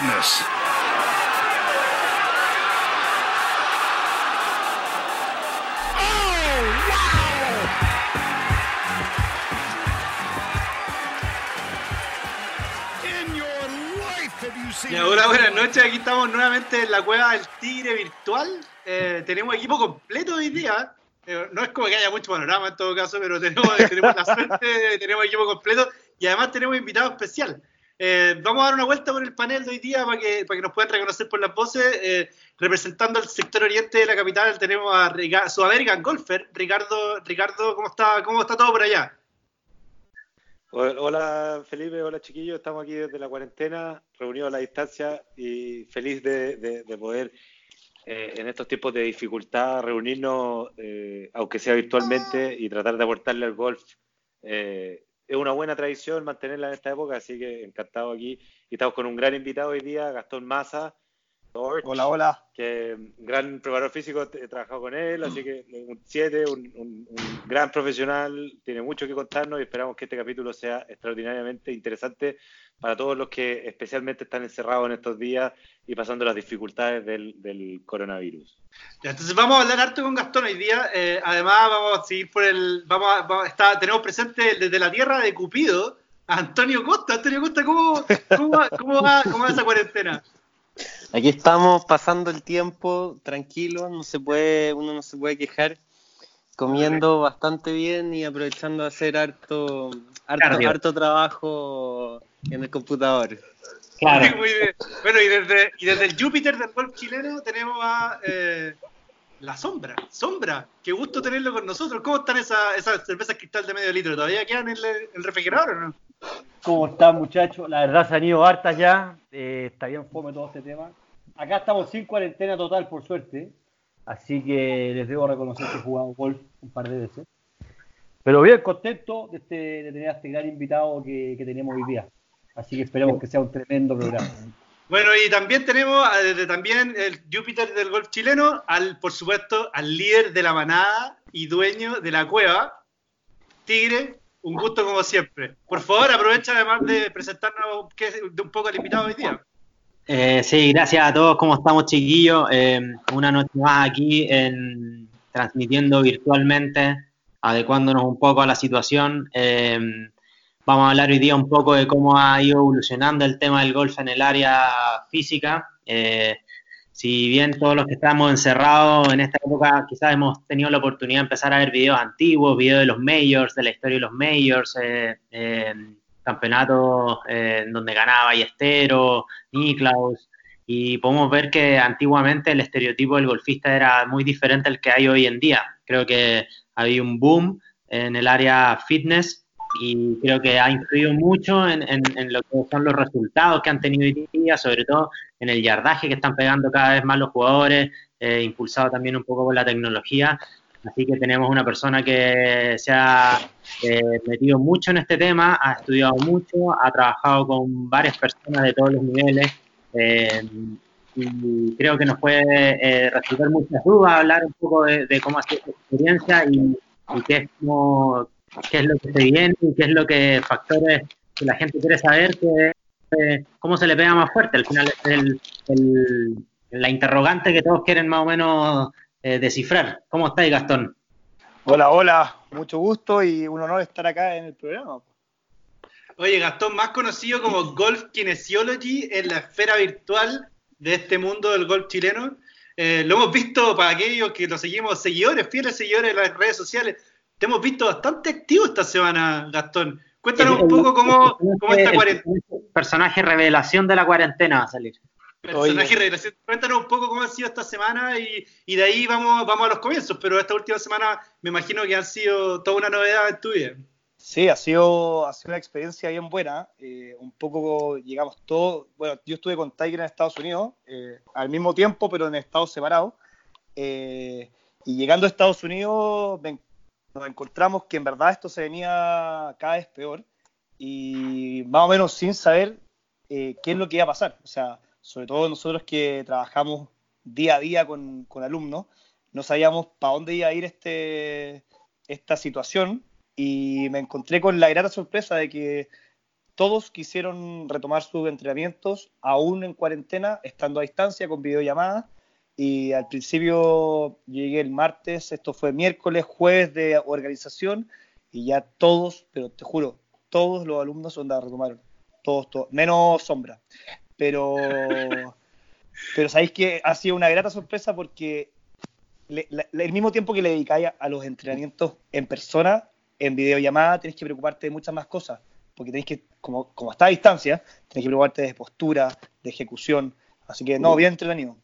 Goodness. hola, buenas noches. Aquí estamos nuevamente en la cueva del Tigre Virtual. Eh, tenemos equipo completo hoy día. Eh, no es como que haya mucho panorama en todo caso, pero tenemos, tenemos la suerte, tenemos equipo completo y además tenemos invitado especial. Eh, vamos a dar una vuelta por el panel de hoy día para que, nos puedan reconocer por las voces. representando al sector oriente de la capital tenemos a Sudamerican Golfer, Ricardo. Ricardo, ¿cómo está, ¿cómo está todo por allá? Hola Felipe, hola chiquillos, estamos aquí desde la cuarentena, reunidos a la distancia y feliz de, poder eh, en estos tiempos de dificultad reunirnos, eh, aunque sea virtualmente, y tratar de aportarle al golf. Eh, es una buena tradición mantenerla en esta época, así que encantado aquí. Y estamos con un gran invitado hoy día, Gastón Maza, hola, hola. Que un gran preparador físico, he trabajado con él, así que un 7, un, gran profesional, tiene mucho que contarnos y esperamos que este capítulo sea extraordinariamente interesante para todos los que especialmente están encerrados en estos días y pasando las dificultades del, coronavirus. entonces vamos a hablar harto con Gastón hoy día. Eh, además, vamos a seguir por el. Vamos, a, tenemos presente desde la tierra de Cupido a Antonio Costa. Antonio Costa, ¿cómo, cómo, cómo, va, cómo va esa cuarentena? Aquí estamos pasando el tiempo tranquilo, no se puede, uno no se puede quejar, comiendo bastante bien y aprovechando de hacer harto, harto, trabajo en el computador. Claro. Bueno, y desde, y desde el Júpiter del golf chileno tenemos a eh, la sombra. Sombra, qué gusto tenerlo con nosotros. ¿Cómo están esas, esas cervezas cristal de medio litro? ¿Todavía quedan en el refrigerador o no? ¿Cómo están, muchachos? La verdad se han ido hartas ya. Eh, está bien fome todo este tema. Acá estamos sin cuarentena total, por suerte. Así que les debo reconocer que he jugado golf un par de veces. Pero bien contento de, este, de tener a este gran invitado que, tenemos hoy día. Así que esperemos que sea un tremendo programa. Bueno, y también tenemos desde también el Júpiter del golf chileno, al, por supuesto, al líder de la manada y dueño de la cueva, Tigre, un gusto como siempre. Por favor, aprovecha además de presentarnos de un poco al invitado hoy día. Eh, sí, gracias a todos. ¿Cómo estamos, chiquillos? Eh, una noche más aquí en, transmitiendo virtualmente, adecuándonos un poco a la situación. Eh, vamos a hablar hoy día un poco de cómo ha ido evolucionando el tema del golf en el área física. Si bien todos los que estamos encerrados en esta época quizás hemos tenido la oportunidad de empezar a ver videos antiguos, videos de los majors, de la historia de los majors, campeonatos eh, en donde ganaba Ballesteros, Niklaus, y podemos ver que antiguamente el estereotipo del golfista era muy diferente al que hay hoy en día. Creo que había un boom en el área fitness y creo que ha influido mucho en, lo que son los resultados que han tenido hoy día, sobre todo en el yardaje que están pegando cada vez más los jugadores, eh, impulsado también un poco por la tecnología. Así que tenemos una persona que se ha eh, metido mucho en este tema, ha estudiado mucho, ha trabajado con varias personas de todos los niveles eh, y creo que nos puede eh, resolver muchas dudas, hablar un poco de, cómo ha sido su experiencia y, qué, es qué es lo que se viene y qué es lo que factores que la gente quiere saber, que, eh, cómo se le pega más fuerte. Al final es el, la interrogante que todos quieren más o menos eh, descifrar. ¿Cómo estáis, Gastón? Hola, hola, mucho gusto y un honor estar acá en el programa. Oye, Gastón, más conocido como Golf Kinesiology en la esfera virtual de este mundo del golf chileno. Eh, lo hemos visto para aquellos que lo seguimos, seguidores, fieles seguidores de las redes sociales. Te hemos visto bastante activo esta semana, Gastón. Cuéntanos un poco cómo, cómo esta cuarentena. Personaje revelación de la cuarentena va a salir. Personaje revelación. Cuéntanos un poco cómo ha sido esta semana y, de ahí vamos, vamos a los comienzos, pero esta última semana me imagino que han sido toda una novedad en tu vida. Sí, ha sido, ha sido una experiencia bien buena. Eh, un poco llegamos todos. Bueno, yo estuve con Tiger en Estados Unidos eh, al mismo tiempo, pero en estados separados. Eh, y llegando a Estados Unidos nos encontramos que en verdad esto se venía cada vez peor y más o menos sin saber qué es lo que iba a pasar. O sea, sobre todo nosotros que trabajamos día a día con, alumnos, no sabíamos para dónde iba a ir este, esta situación y me encontré con la grata sorpresa de que todos quisieron retomar sus entrenamientos, aún en cuarentena, estando a distancia, con videollamadas. Y al principio llegué el martes, esto fue miércoles, jueves de organización, y ya todos, pero te juro, todos los alumnos onda retomaron. Todos, todos, menos sombra. Pero, pero sabéis que ha sido una grata sorpresa porque el mismo tiempo que le dedicáis a, los entrenamientos en persona, en videollamada, tenés que preocuparte de muchas más cosas. Porque tenéis que, como, como está a distancia, tenés que preocuparte de postura, de ejecución. Así que, no, bien entretenido.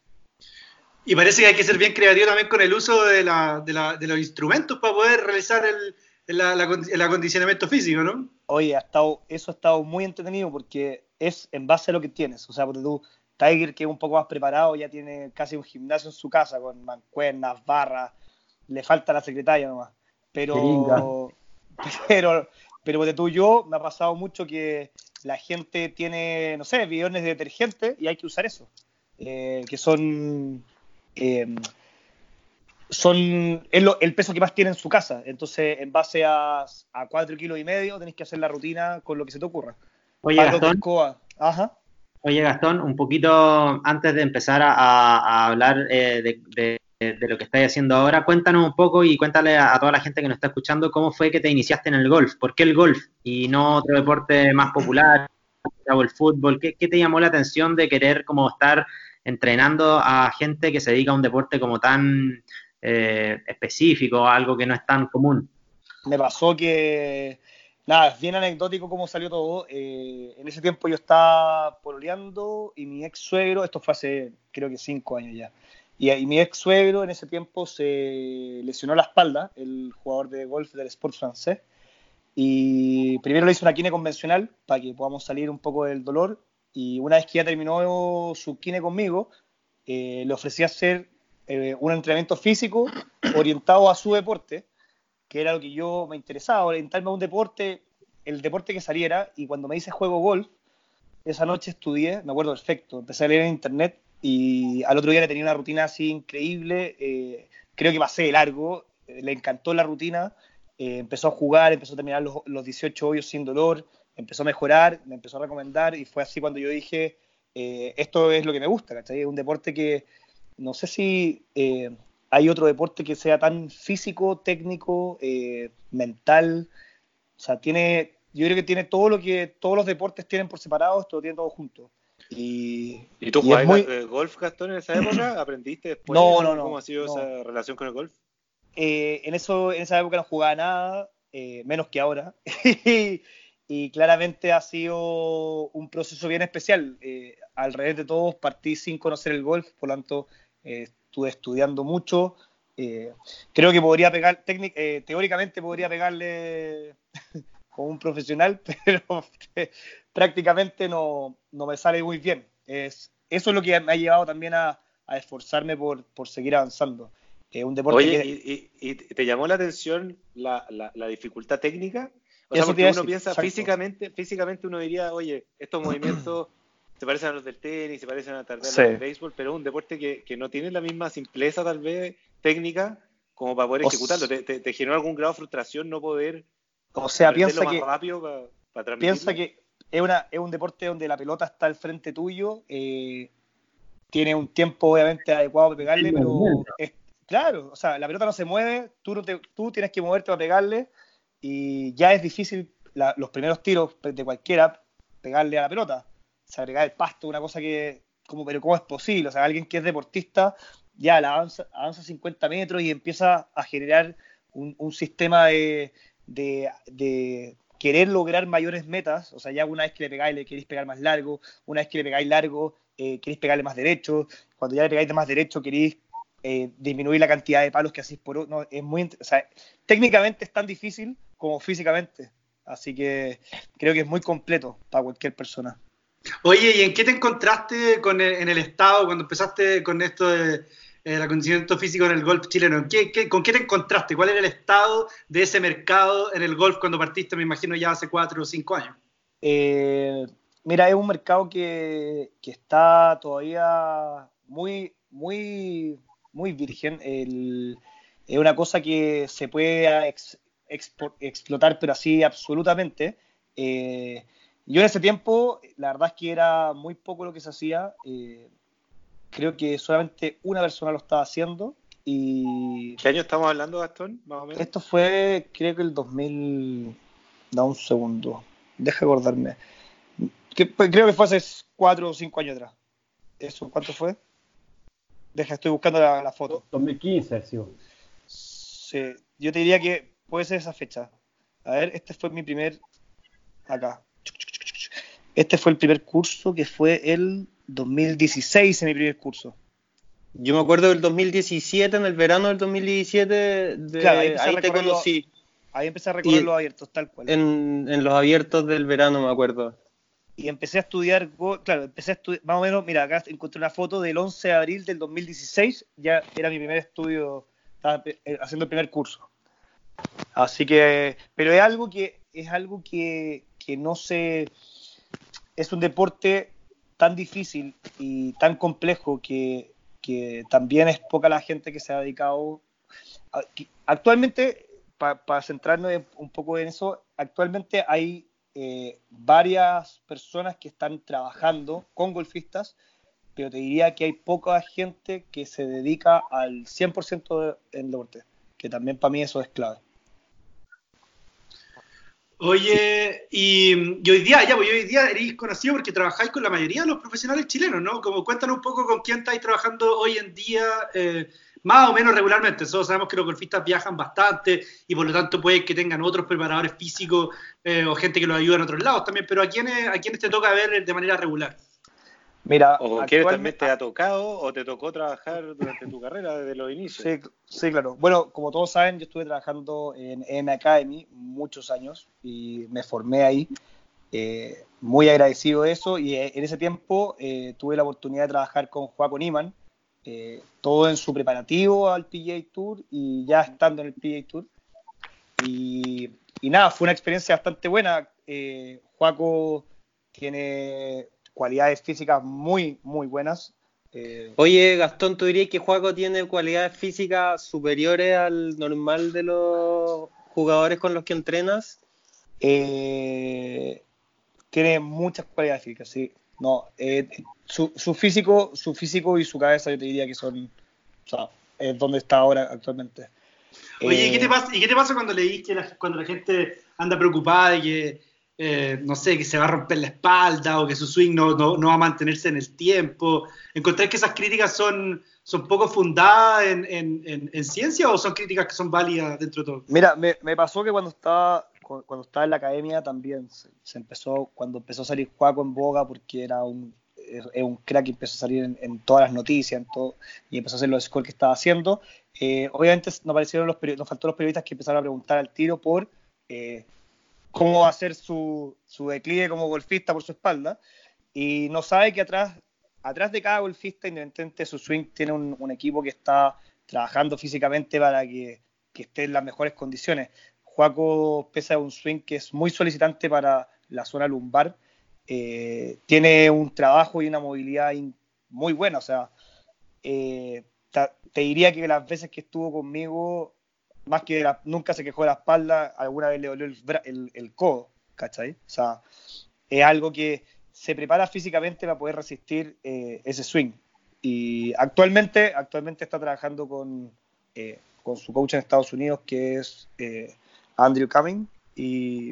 Y parece que hay que ser bien creativo también con el uso de, la, de, la, de los instrumentos para poder realizar el, el, acondicionamiento físico, ¿no? Oye, ha estado, eso ha estado muy entretenido porque es en base a lo que tienes. O sea, porque tú Tiger, que es un poco más preparado, ya tiene casi un gimnasio en su casa con mancuernas, barras, le falta la secretaria nomás. Pero, pero, pero de tú yo me ha pasado mucho que la gente tiene, no sé, bidones de detergente y hay que usar eso. Eh, que son, eh, son el peso que más tiene en su casa. Entonces, en base a, a 4 kilos y medio, tenéis que hacer la rutina con lo que se te ocurra. Oye, Gastón, Ajá. Oye, Gastón, un poquito antes de empezar a, hablar eh, de, lo que estáis haciendo ahora, cuéntanos un poco y cuéntale a, toda la gente que nos está escuchando cómo fue que te iniciaste en el golf. ¿Por qué el golf y no otro deporte más popular, o el fútbol? ¿Qué, te llamó la atención de querer como estar entrenando a gente que se dedica a un deporte como tan eh, específico, algo que no es tan común? Me pasó que Nada, es bien anecdótico cómo salió todo. Eh, en ese tiempo yo estaba pololeando y mi ex suegro, esto fue hace creo que cinco años ya, y, mi ex suegro en ese tiempo se lesionó la espalda, el jugador de golf del Sport francés, y primero le hizo una quine convencional para que podamos salir un poco del dolor, y una vez que ya terminó su quine conmigo, eh, le ofrecí hacer eh, un entrenamiento físico orientado a su deporte que era lo que yo me interesaba, orientarme a un deporte, el deporte que saliera, y cuando me hice juego golf, esa noche estudié, me acuerdo perfecto, empecé a leer en internet y al otro día le tenía una rutina así increíble, eh, creo que pasé de largo, le encantó la rutina, empezó a jugar, empezó a terminar los, los, 18 hoyos sin dolor, empezó a mejorar, me empezó a recomendar y fue así cuando yo dije, esto es lo que me gusta, ¿cachai? Es un deporte que no sé si hay otro deporte que sea tan físico, técnico, eh, mental. O sea, tiene, yo creo que tiene todo lo que todos los deportes tienen por separado, esto lo tiene todo junto. Y, ¿Y tú jugabas eh, golf, Gastón, en esa época? ¿Aprendiste después? No, no, no. ¿Cómo ha sido esa relación con el golf? Eh, en, eso, en esa época no jugaba nada, menos que ahora. y claramente ha sido un proceso bien especial. al revés de todos, partí sin conocer el golf, por lo tanto, estuve estudiando mucho. Eh, creo que podría pegar, eh, teóricamente podría pegarle como un profesional, pero prácticamente no, no, me sale muy bien. Es, eso es lo que me ha llevado también a, a esforzarme por, por, seguir avanzando. Eh, un deporte Oye, y, te llamó la atención la, la, dificultad técnica? O sea, porque uno piensa físicamente, físicamente uno diría, oye, estos movimientos se parecen a los del tenis, se parecen a tal vez del béisbol, pero es un deporte que, que, no tiene la misma simpleza tal vez técnica como para poder ejecutarlo. ¿Te, te, generó algún grado de frustración no poder o sea, piensa que, rápido para, piensa que es, una, es un deporte donde la pelota está al frente tuyo, eh, tiene un tiempo obviamente adecuado para pegarle, pero es, claro, o sea, la pelota no se mueve, tú, no te, tú tienes que moverte para pegarle y ya es difícil los primeros tiros de cualquiera pegarle a la pelota. Se agrega el pasto, una cosa que, como, pero ¿cómo es posible? O sea, alguien que es deportista ya la avanza, avanza 50 metros y empieza a generar un, un sistema de, de, querer lograr mayores metas, o sea, ya una vez que le pegáis queréis pegar más largo, una vez que le pegáis largo, eh, queréis pegarle más derecho, cuando ya le pegáis de más derecho queréis eh, disminuir la cantidad de palos que hacéis por no, es muy, o sea, técnicamente es tan difícil como físicamente, así que creo que es muy completo para cualquier persona. Oye, ¿y en qué te encontraste con en el Estado cuando empezaste con esto de el acondicionamiento físico en el golf chileno? con qué te encontraste? ¿Cuál era el estado de ese mercado en el golf cuando partiste, me imagino, ya hace cuatro o cinco años? Eh, mira, es un mercado que, está todavía muy, muy, muy virgen. es una cosa que se puede explotar, pero así absolutamente. Eh, yo en ese tiempo, la verdad es que era muy poco lo que se hacía. Eh, creo que solamente una persona lo estaba haciendo. Y ¿Qué año estamos hablando, Gastón? Más o menos. esto fue, creo que el 2000. Da un segundo. Deja acordarme. Que- pues, creo que fue hace cuatro o cinco años atrás. ¿Eso cuánto fue? Deja, estoy buscando la, la foto. 2015, sí. Sí, yo te diría que puede ser esa fecha. A ver, este fue mi primer. Acá. Este fue el primer curso que fue el 2016 en mi primer curso. Yo me acuerdo del 2017, en el verano del 2017, de- Claro, ahí ahí te conocí, Ahí empecé a recorrer Y- los abiertos, tal cual. en, en los abiertos del verano, me acuerdo. Y empecé a estudiar, claro, empecé a estudiar, más o menos, mira, acá encontré una foto del 11 de abril del 2016, ya era mi primer estudio, estaba eh, haciendo el primer curso. Así que, pero es algo que, es algo que, que no se, es un deporte tan difícil y tan complejo que, que también es poca la gente que se ha dedicado. Actualmente, para centrarnos en- un poco en eso, actualmente hay eh, varias personas que están trabajando con golfistas, pero te diría que hay poca gente que se dedica al 100% de- en deporte, que también para mí eso es clave. Oye, y, y hoy día, ya, pues hoy día eres conocido porque trabajáis con la mayoría de los profesionales chilenos, ¿no? Como cuéntanos un poco con quién estáis trabajando hoy en día, eh, más o menos regularmente. Nosotros sabemos que los golfistas viajan bastante y por lo tanto puede que tengan otros preparadores físicos eh, o gente que los ayuda en otros lados también, pero ¿a quiénes, a quiénes te toca ver de manera regular? Mira, ¿O quién también te ha tocado o te tocó trabajar durante tu carrera desde los inicios? Sí, sí, claro. Bueno, como todos saben, yo estuve trabajando en M Academy muchos años y me formé ahí. Eh, muy agradecido de eso y eh, en ese tiempo eh, tuve la oportunidad de trabajar con Joaco Niman, eh, todo en su preparativo al PGA Tour y ya estando en el PGA Tour. Y, y nada, fue una experiencia bastante buena. Eh, Joaco tiene cualidades físicas muy, muy buenas. Eh, Oye, Gastón, ¿tú dirías que Juaco tiene cualidades físicas superiores al normal de los jugadores con los que entrenas? Eh, tiene muchas cualidades físicas, sí. No, eh, su, su físico, su físico y su cabeza yo te diría que son, o sea, es donde está ahora actualmente. Oye, ¿y Eh, qué te pasa, ¿y qué te pasa cuando leís que la, cuando la gente anda preocupada de que, eh, no sé, que se va a romper la espalda o que su swing no, no, no va a mantenerse en el tiempo? ¿Encontráis que esas críticas son, son poco fundadas en, en- en- en ciencia o son críticas que son válidas dentro de todo? Mira, me, me pasó que cuando estaba, cuando estaba en la academia también se, se empezó, cuando empezó a salir Juaco en boga porque era un, es un crack y empezó a salir en, en todas las noticias en todo, y empezó a hacer los scores que estaba haciendo. eh, obviamente nos, aparecieron los, nos faltó los periodistas que empezaron a preguntar al tiro por eh, cómo va a ser su, su declive como golfista por su espalda. Y no sabe que atrás, atrás de cada golfista, independientemente de su swing, tiene un, un equipo que está trabajando físicamente para que, que esté en las mejores condiciones. Juaco pesa un swing que es muy solicitante para la zona lumbar. eh, tiene un trabajo y una movilidad muy buena. O sea, eh, te diría que las veces que estuvo conmigo, más que nunca se quejó de la espalda, alguna vez le dolió el, el, el codo, ¿cachai? O sea, es algo que se prepara físicamente para poder resistir eh, ese swing. Y actualmente, actualmente está trabajando con, con su coach en Estados Unidos, que es Andrew Cumming, y,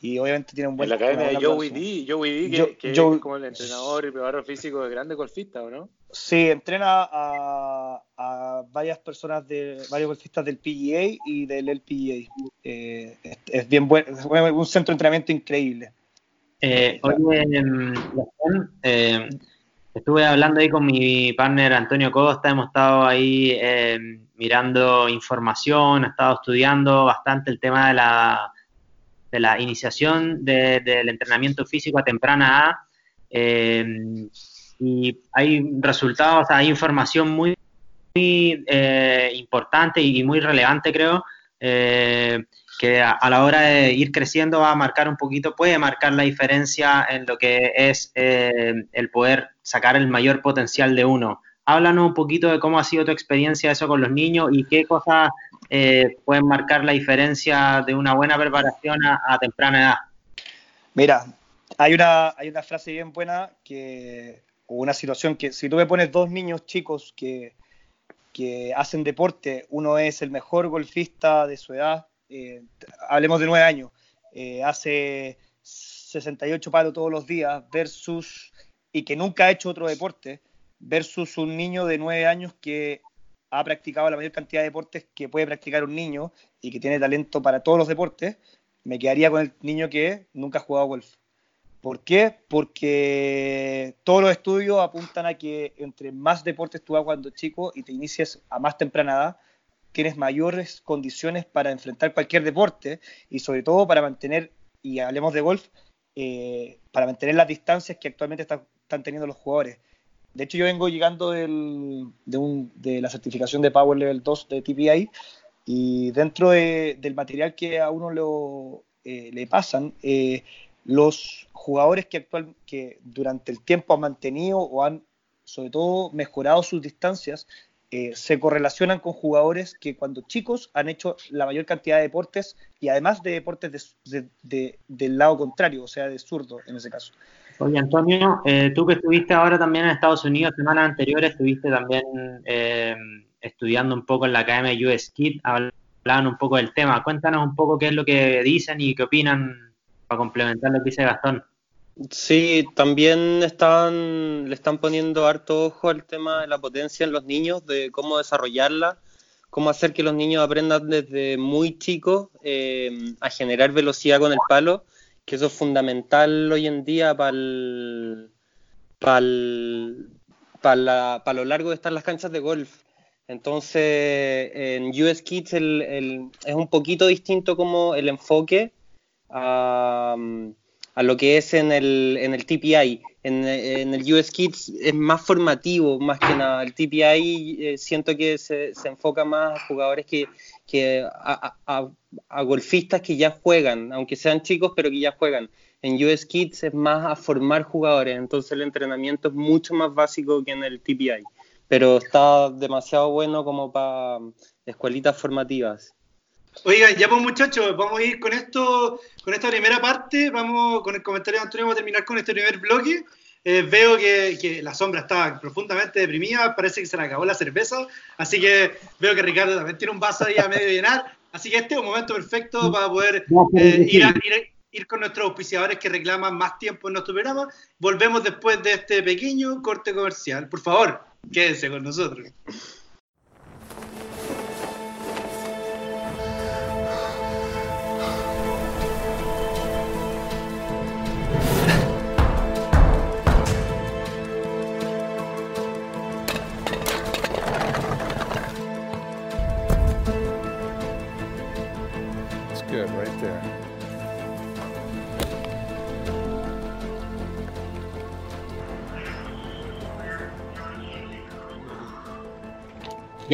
y obviamente tiene un buen... En la academia de Joey. D, Joey D, que, que Joey- es como el entrenador y preparador físico de grandes golfistas, ¿o no? Sí, entrena a, a varias personas, de varios golfistas del PGA y del LPGA. Eh, es, es bien bueno, es un centro de entrenamiento increíble. Eh, oye, eh, estuve hablando ahí con mi partner Antonio Costa, hemos estado ahí em, mirando información, he estado estudiando bastante el tema de la, de la iniciación de- del entrenamiento físico a temprana edad. em, y hay resultados, hay información muy, eh, importante y muy relevante, creo, eh, que a, a la hora de ir creciendo va a marcar un poquito, puede marcar la diferencia en lo que es eh, el poder sacar el mayor potencial de uno. Háblanos un poquito de cómo ha sido tu experiencia eso con los niños y qué cosas eh, pueden marcar la diferencia de una buena preparación a, temprana edad. Mira, hay una, hay una frase bien buena que, o una situación que si tú me pones dos niños chicos que, que hacen deporte, uno es el mejor golfista de su edad, eh, hablemos de nueve años, eh, hace 68 palos todos los días, versus, y que nunca ha hecho otro deporte, versus un niño de nueve años que ha practicado la mayor cantidad de deportes que puede practicar un niño y que tiene talento para todos los deportes, me quedaría con el niño que nunca ha jugado golf. ¿Por qué? Porque todos los estudios apuntan a que entre más deportes tú hagas cuando chico y te inicies a más temprana edad, tienes mayores condiciones para enfrentar cualquier deporte y sobre todo para mantener, y hablemos de golf, eh, para mantener las distancias que actualmente están, teniendo los jugadores. De hecho, yo vengo llegando de, la certificación de Power Level 2 de TPI y dentro del material que a uno eh, le pasan, eh, los jugadores que, actual, que durante el tiempo han mantenido o han, sobre todo, mejorado sus distancias, eh, se correlacionan con jugadores que cuando chicos han hecho la mayor cantidad de deportes y además de deportes del lado contrario, o sea, de zurdo en ese caso. Oye, Antonio, eh, tú que estuviste ahora también en Estados Unidos, semanas anteriores estuviste también eh, estudiando un poco en la Academia US Kid, hablaban un poco del tema. Cuéntanos un poco qué es lo que dicen y qué opinan para complementar lo que dice Gastón. Sí, también están, le están poniendo harto ojo al tema de la potencia en los niños, de cómo desarrollarla, cómo hacer que los niños aprendan desde muy chicos eh, a generar velocidad con el palo, que eso es fundamental hoy en día para para lo largo de estar las canchas de golf. Entonces, en US Kids es un poquito distinto como el enfoque a, lo que es en el, en el TPI. En, el US Kids es más formativo, más que nada. El TPI eh, siento que se, enfoca más a jugadores que, que a, golfistas que ya juegan, aunque sean chicos, pero que ya juegan. En US Kids es más a formar jugadores, entonces el entrenamiento es mucho más básico que en el TPI, pero está demasiado bueno como para escuelitas formativas. Oigan, ya pues muchachos, vamos a ir con esto, con esta primera parte, vamos con el comentario de Antonio, vamos a terminar con este primer bloque. Eh, veo que, la sombra está profundamente deprimida, parece que se le acabó la cerveza, así que veo que Ricardo también tiene un vaso ahí a medio llenar, así que este es un momento perfecto para poder eh, ir, ir, con nuestros auspiciadores que reclaman más tiempo en nuestro programa. Volvemos después de este pequeño corte comercial. Por favor, quédense con nosotros.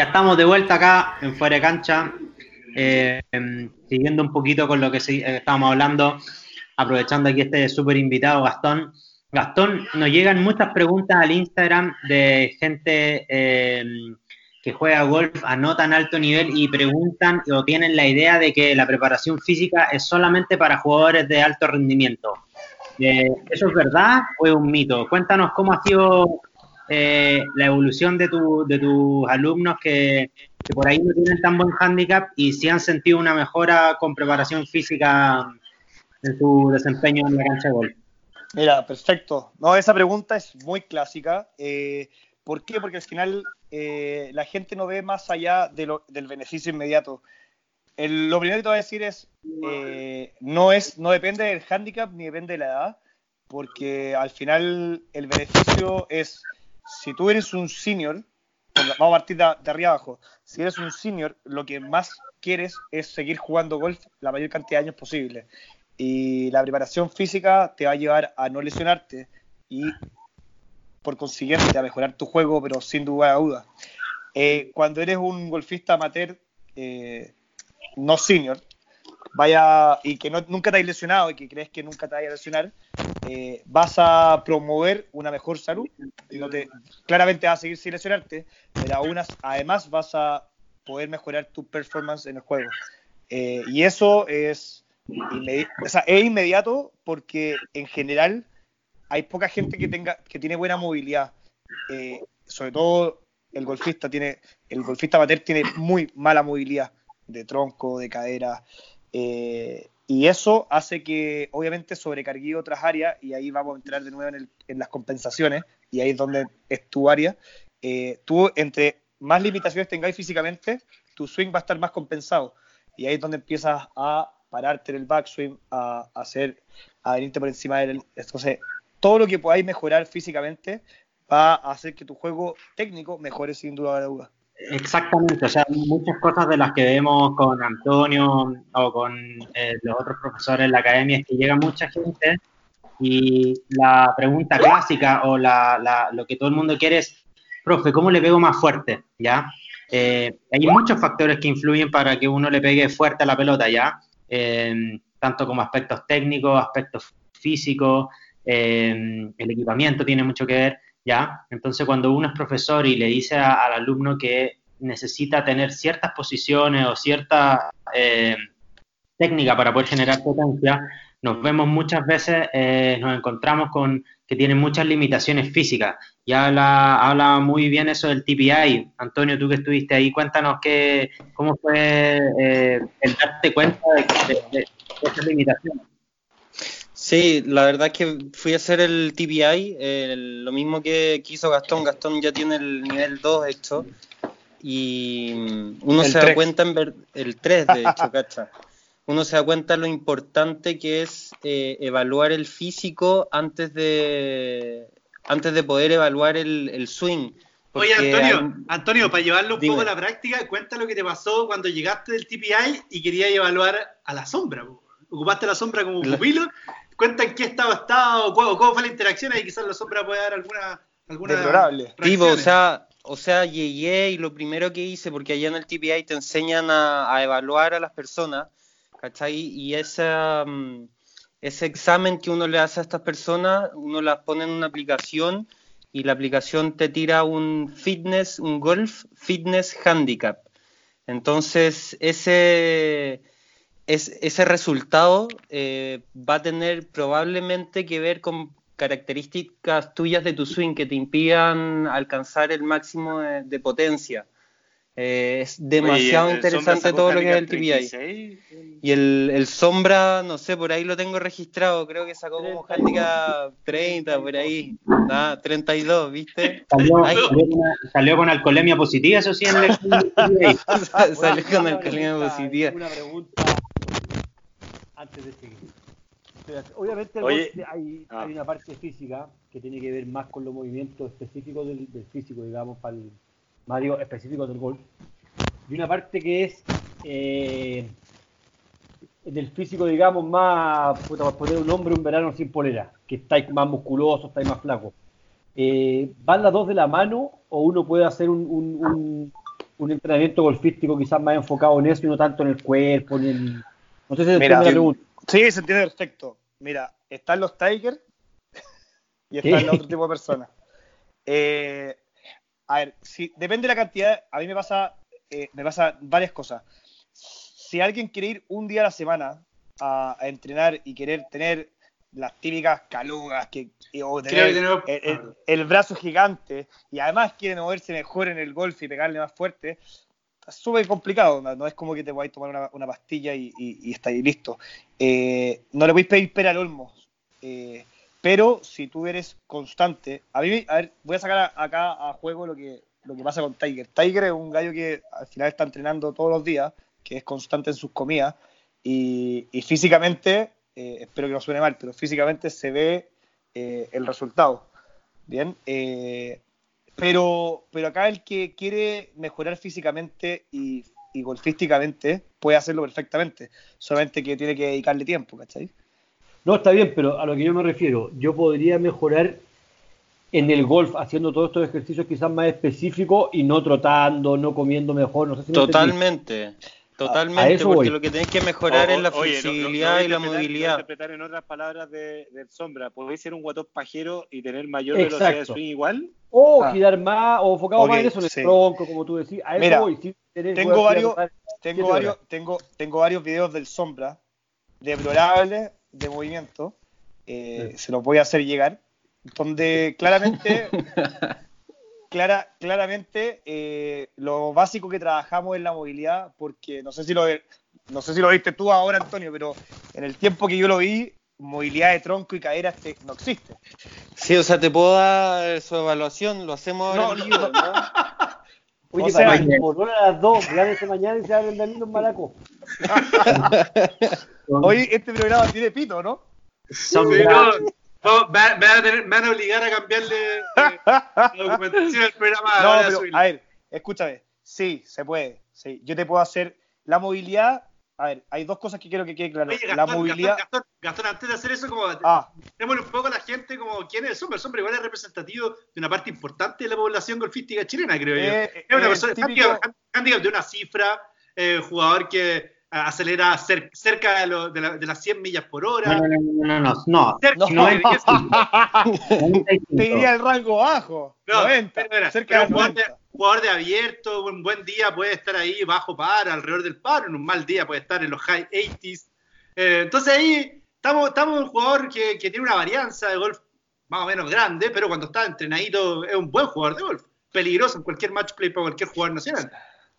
Ya estamos de vuelta acá en Fuera de Cancha, eh, siguiendo un poquito con lo que eh, estábamos hablando, aprovechando aquí este súper invitado Gastón. Gastón, nos llegan muchas preguntas al Instagram de gente eh, que juega golf a no tan alto nivel y preguntan o tienen la idea de que la preparación física es solamente para jugadores de alto rendimiento. ¿Eso es verdad o es un mito? Cuéntanos cómo ha sido eh, la evolución de, tu, de tus alumnos que, por ahí no tienen tan buen handicap y si han sentido una mejora con preparación física en su desempeño en la cancha de golf. Mira, perfecto. No, esa pregunta es muy clásica. Eh, ¿Por qué? Porque al final eh, la gente no ve más allá del beneficio inmediato. lo primero que te voy a decir es, no es, no depende del handicap ni depende de la edad, porque al final el beneficio es si tú eres un senior, vamos a partir de, arriba abajo, si eres un senior, lo que más quieres es seguir jugando golf la mayor cantidad de años posible. Y la preparación física te va a llevar a no lesionarte y por consiguiente a mejorar tu juego, pero sin duda duda. Eh, cuando eres un golfista amateur, eh, no senior, vaya y que nunca te hayas lesionado y que crees que nunca te vayas a lesionar, eh, vas a promover una mejor salud. No te, claramente vas a seguir sin lesionarte, pero aún además vas a poder mejorar tu performance en el juego. Eh, y eso es inmediato porque en general hay poca gente que tenga que tiene buena movilidad. Eh, sobre todo el golfista tiene el golfista amateur tiene muy mala movilidad de tronco, de cadera. Eh, y eso hace que obviamente sobrecargue otras áreas y ahí vamos a entrar de nuevo en, el- en las compensaciones y ahí es donde es tu área. Eh, tú entre más limitaciones tengáis físicamente, tu swing va a estar más compensado y ahí es donde empiezas a pararte en el backswing, a, a hacer, a venirte por encima del... Entonces, todo lo que podáis mejorar físicamente va a hacer que tu juego técnico mejore sin duda alguna. Exactamente, o sea, muchas cosas de las que vemos con Antonio o con eh, los otros profesores en la academia es que llega mucha gente y la pregunta clásica o la, lo que todo el mundo quiere es, profe, ¿cómo le pego más fuerte? ¿Ya? Eh, hay muchos factores que influyen para que uno le pegue fuerte a la pelota, ¿ya? Eh, tanto como aspectos técnicos, aspectos físicos, eh, el equipamiento tiene mucho que ver, ¿ya? Entonces, cuando uno es profesor y le dice al alumno que necesita tener ciertas posiciones o cierta eh, técnica para poder generar potencia, nos vemos muchas veces, eh, nos encontramos con que tienen muchas limitaciones físicas. Ya habla, habla muy bien eso del TPI. Antonio, tú que estuviste ahí, cuéntanos qué, cómo fue eh, el darte cuenta de- de- de esas limitaciones. Sí, la verdad es que fui a hacer el TPI, eh, lo mismo que, que hizo Gastón. Gastón ya tiene el nivel 2 hecho. Y mm, uno El se da 3. cuenta en ver el 3, de hecho, cacha. Uno se da cuenta lo importante que es eh, evaluar el físico antes de antes de poder evaluar el, el swing. Oye, Antonio, hay- Antonio, para llevarlo un Dime. poco a la práctica, cuenta lo que te pasó cuando llegaste del TPI y querías evaluar a la sombra. Ocupaste la sombra como pupilo. Cuenta en qué estado estaba o cómo, cómo fue la interacción y quizás la sombra puede dar alguna. alguna Deplorable. Tipo, o sea, o sea, llegué y lo primero que hice, porque allá en el TPI te enseñan a, a evaluar a las personas, ¿cachai? Y esa, mm, ese examen que uno le hace a estas personas, uno las pone en una aplicación y la aplicación te tira un fitness, un golf fitness handicap. Entonces, ese, es- ese resultado eh, va a tener probablemente que ver con características tuyas de tu swing que te impidan alcanzar el máximo de, de potencia. Eh, es demasiado Oye, interesante todo lo que es el TPI. 36. Y el, el Sombra, no sé, por ahí lo tengo registrado, creo que sacó como handicap 30, por ahí, nada, 32, ¿viste? Salió, salió con, salió con alcoholemia positiva, eso sí, en el Salió con alcoholemia positiva. Una pregunta antes de seguir. Espérate, Obviamente Oye, hay, ah. hay una parte física que tiene que ver más con los movimientos específicos del, del físico, digamos, para el, más digo, específicos del golf. Y una parte que es eh, del físico, digamos, más, puta, por poner un hombre un verano sin polera, que estáis más musculoso, estáis más flaco. Eh, ¿Van las dos de la mano o uno puede hacer un, un- un- un entrenamiento golfístico quizás más enfocado en eso y no tanto en el cuerpo? Ni en... No sé si Mira, la pregunta. Sí, se entiende perfecto. Mira, están los Tigers y están los otro tipo de personas. Eh, a ver, si, depende de la cantidad. A mí me pasa, eh, me pasa varias cosas. Si alguien quiere ir un día a la semana a, a entrenar y querer tener las típicas calugas que, y- o tener tenemos- el, el- el brazo gigante y además quiere moverse mejor en el golf y pegarle más fuerte, súper complicado. No, es como que te podáis tomar una, una pastilla y, y, y estáis listo. Eh, no le podéis pedir pera al olmo. Eh, pero si tú eres constante, a mí, a ver, voy a sacar a- acá a juego lo que, lo que pasa con Tiger. Tiger es un gallo que al final está entrenando todos los días, que es constante en sus comidas y, y físicamente, eh, espero que no suene mal, pero físicamente se ve eh, el resultado. Bien, eh, pero, pero acá el que quiere mejorar físicamente y, y golfísticamente puede hacerlo perfectamente, solamente que tiene que dedicarle tiempo, ¿cachai? No, está bien, pero a lo que yo me refiero, yo podría mejorar en el golf haciendo todos estos ejercicios quizás más específicos y no trotando, no comiendo mejor, no sé si me entendí. Totalmente, porque voy. lo que tenés que mejorar O- es la oye, no- no- flexibilidad no y la movilidad. interpretar en otras palabras de, del sombra. ¿Podéis ser un guatón pajero y tener mayor Exacto. velocidad de swing igual? O Ah. girar más, o enfocado más Ok, en eso, en el sí. tronco, como tú decís. A eso Mira, voy, sin tener- tengo voy a varios- Tengo varios, tengo, tengo varios videos del Sombra deplorables de movimiento. eh, se los voy a hacer llegar. Donde claramente, clara, claramente eh, lo básico que trabajamos es la movilidad, porque no sé si lo no sé si lo viste tú ahora, Antonio, pero en el tiempo que yo lo vi, movilidad de tronco y cadera este, no existe. Sí, o sea, te puedo dar su evaluación, lo hacemos ahora No, en vivo, ¿no? Oye, O sea, para por a las dos, gánese mañana y se abren Danilo en Malaco. Hoy este programa tiene pito, ¿no? Son Sí, no, no, me, me van a tener- me van a obligar a cambiarle eh, la documentación del programa. la No, pero a ver, escúchame. Sí, se puede. Sí, yo te puedo hacer la movilidad. A ver, hay dos cosas que quiero que quede claro. Oye, la Gastón, movilidad. Gastón, Gastón, Gastón, antes de hacer eso, como Ah, démosle un poco a la gente como quién es el Sombra. El Sombra igual es representativo de una parte importante de la población golfística chilena, creo yo. eh, es una eh, persona típico- handicap, handicap de una cifra, eh, jugador que acelera cer- cerca de, lo- de, la- de las 100 millas por hora. No, no, no, no, no, no. Cerca No. de 10. 95. te diría el rango bajo. No, 90. pero era- cerca pero de un jugador de, 90. jugador de abierto, un buen día puede estar ahí bajo par, alrededor del par, en un mal día puede estar en los high 80s. Eh, entonces ahí estamos, estamos en un jugador que, que tiene una varianza de golf más o menos grande, pero cuando está entrenadito es un buen jugador de golf. Peligroso en cualquier match play para cualquier jugador nacional.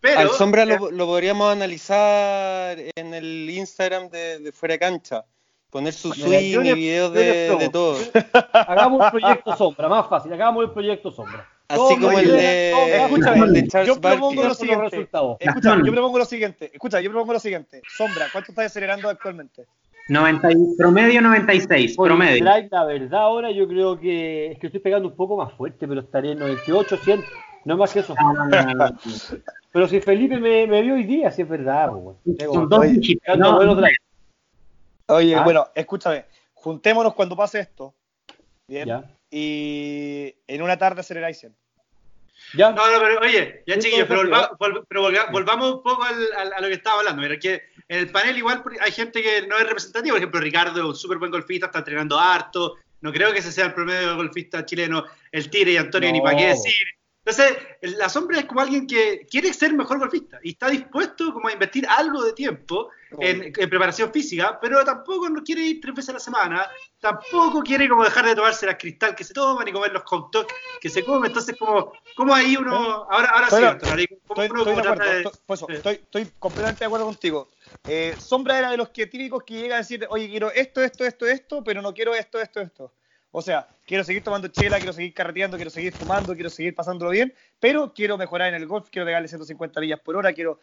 Pero, Al sombra lo, lo podríamos analizar en el Instagram de, de Fuera Cancha. Poner su swing y videos de, de todo. Hagamos un proyecto sombra, más fácil, hagamos el proyecto sombra. Así como el de, Escúchame, el de Charles yo propongo Barkley. lo siguiente. yo propongo lo siguiente. Escucha, yo propongo lo siguiente. Sombra, ¿cuánto estás acelerando actualmente? 90 y- promedio 96, Por promedio. drive, la verdad, ahora yo creo que es que estoy pegando un poco más fuerte, pero estaría en 98, 100, no más que eso. No, no, no, no. Pero si Felipe me, me vio hoy día, si es verdad, güey. Pego- Son dos Oye, no. Oye, Ah. bueno, escúchame. Juntémonos cuando pase esto. Bien. Ya. Y en una tarde aceleráis 100. Ya. No, no, pero oye, ya chiquillos, pero, todo volva- vol- pero volga- volvamos un poco al- al- a lo que estaba hablando. Mira, que en el panel igual hay gente que no es representativa. Por ejemplo, Ricardo es un súper buen golfista, está entrenando harto. No creo que ese sea el promedio de golfista chileno. El Tigre y Antonio, ni para qué decir. Entonces, la sombra es como alguien que quiere ser mejor golfista y está dispuesto como a invertir algo de tiempo en, en preparación física, pero tampoco no quiere ir tres veces a la semana, tampoco quiere como dejar de tomarse las cristal que se toman y comer los hot dogs que se comen. Entonces, como, como ahí uno, ahora, ahora sí, estoy completamente de acuerdo contigo. Eh, Sombra era de los que típicos que llega a decir, oye, quiero esto, esto, esto, esto, pero no quiero esto, esto, esto. O sea, quiero seguir tomando chela, quiero seguir carreteando, quiero seguir fumando, quiero seguir pasándolo bien, pero quiero mejorar en el golf, quiero pegarle 150 millas por hora, quiero...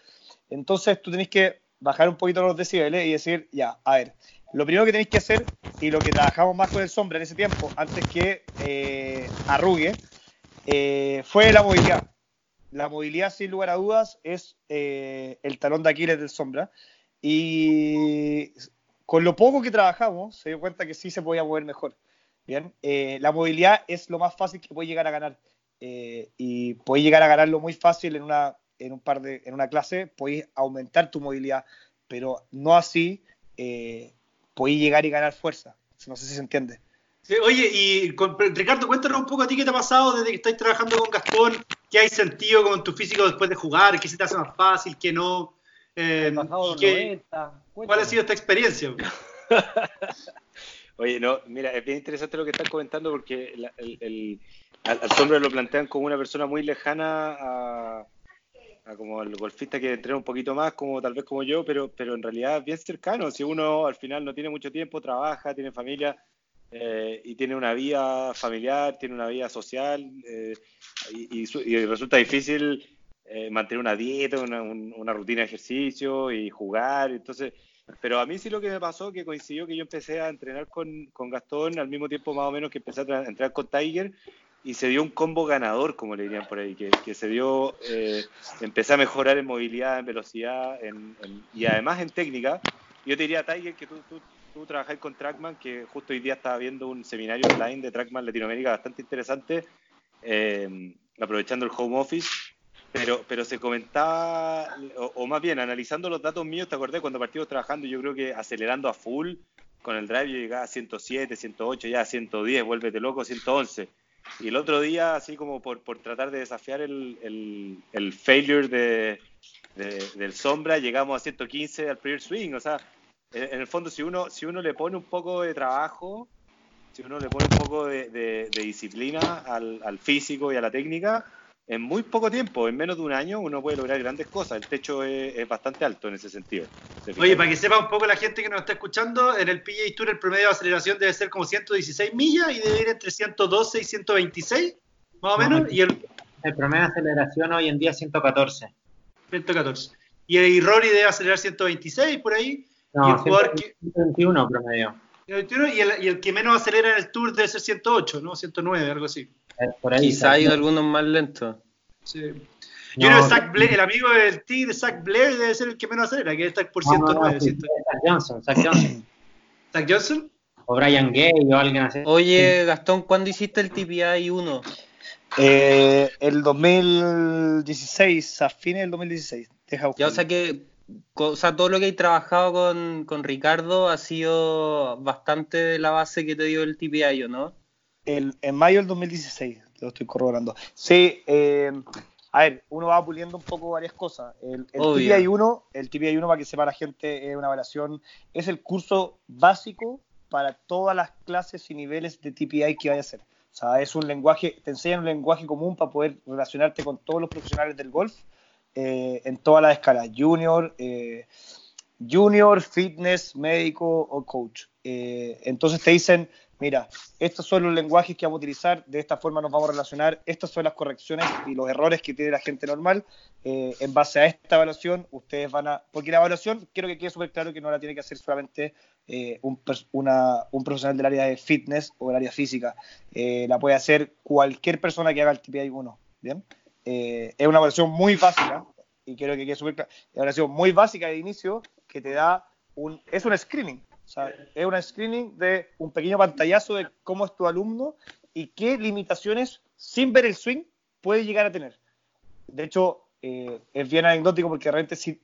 Entonces tú tenés que bajar un poquito los decibeles y decir, ya, a ver, lo primero que tenéis que hacer, y lo que trabajamos más con el Sombra en ese tiempo, antes que eh, arrugue, eh, fue la movilidad. La movilidad, sin lugar a dudas, es eh, el talón de Aquiles del Sombra. Y con lo poco que trabajamos, se dio cuenta que sí se podía mover mejor. Bien, Eh, la movilidad es lo más fácil que puede llegar a ganar. Eh, y puedes llegar a ganarlo muy fácil en una, en un par de, en una clase, puedes aumentar tu movilidad, pero no así eh, puedes llegar y ganar fuerza. No sé si se entiende. Sí, oye, y con- Ricardo, cuéntanos un poco a ti qué te ha pasado desde que estáis trabajando con Gastón, qué hay sentido con tu físico después de jugar, qué se te hace más fácil, qué no. Eh, qué- 90. ¿Cuál ha sido esta experiencia? Oye, no, mira, es bien interesante lo que estás comentando porque el, el- al, al lo plantean como una persona muy lejana a, como el golfista que entrena un poquito más, como tal vez como yo, pero, pero en realidad es bien cercano. Si uno al final no tiene mucho tiempo, trabaja, tiene familia eh, y tiene una vida familiar, tiene una vida social eh, y, y su- y resulta difícil eh, mantener una dieta, una, un- una rutina de ejercicio y jugar. Entonces, pero a mí sí lo que me pasó, que coincidió que yo empecé a entrenar con, con Gastón al mismo tiempo más o menos que empecé a tra- entrenar con Tiger y se dio un combo ganador, como le dirían por ahí, que, que se dio, eh, empecé a mejorar en movilidad, en velocidad en- y además en técnica. Yo te diría, Tiger, que tú, tú, trabajás con Trackman, que justo hoy día estaba viendo un seminario online de Trackman Latinoamérica bastante interesante, eh, aprovechando el home office. Pero, pero se comentaba, o, o más bien analizando los datos míos, te acordé cuando partimos trabajando, yo creo que acelerando a full, con el drive yo llegaba a 107, 108, ya a 110, vuélvete loco, 111. Y el otro día, así como por, por tratar de desafiar el, el, el failure de, de- del sombra, llegamos a 115 al primer swing. O sea, en el fondo, si uno, si uno le pone un poco de trabajo, si uno le pone un poco de, de- de disciplina al, al físico y a la técnica, en muy poco tiempo, en menos de un año, uno puede lograr grandes cosas. El techo es, es bastante alto en ese sentido. Oye, para que sepa un poco la gente que nos está escuchando, en el PGA Tour el promedio de aceleración debe ser como 116 millas y debe ir entre 112 y 126, más o Más o menos, y el El promedio de aceleración hoy en día es 114. 114. Y, y Rory debe acelerar 126 por ahí, No, Y el jugador que- 121 promedio. y el, y el- y el que menos acelera en el Tour debe ser 108, ¿no? 109, algo así. Por ahí. Quizá hay algunos más lentos. Sí. No, Yo creo que Zach Blair, el amigo del Tigre, Zach Blair, debe ser el que menos acelera, que estar por no, no, 109. no, sí, 100. Zach Johnson, Zach Johnson. Zach Johnson. o Brian Gay o alguien así. Oye, Gastón, ¿cuándo hiciste el TPI 1? Eh, el 2016, a fines del 2016. Deja Ya, o sea que o sea, todo lo que he trabajado con, con Ricardo ha sido bastante de la base que te dio el TPI, ¿o no? El- en mayo del 2016, lo estoy corroborando. Sí, eh, a ver, uno va puliendo un poco varias cosas. El, el Obvio. TPI 1, el TPI 1 para que sepa la gente, es una variación, es el curso básico para todas las clases y niveles de TPI que vaya a hacer. O sea, es un lenguaje, te enseñan un lenguaje común para poder relacionarte con todos los profesionales del golf eh, en todas las escalas, junior, eh, junior, fitness, médico o coach. Eh, entonces te dicen, mira, estos son los lenguajes que vamos a utilizar, de esta forma nos vamos a relacionar, estas son las correcciones y los errores que tiene la gente normal. Eh, en base a esta evaluación, ustedes van a... Porque la evaluación, quiero que quede súper claro que no la tiene que hacer solamente eh, un, una- un profesional del área de fitness o del área física. Eh, la puede hacer cualquier persona que haga el TPI 1. ¿Bien? Eh, es una evaluación muy básica y quiero que quede súper claro. Es una evaluación muy básica de inicio que te da un... Es un screening. O sea, es un screening de un pequeño pantallazo de cómo es tu alumno y qué limitaciones, sin ver el swing, puede llegar a tener. De hecho, eh, es bien anecdótico porque realmente si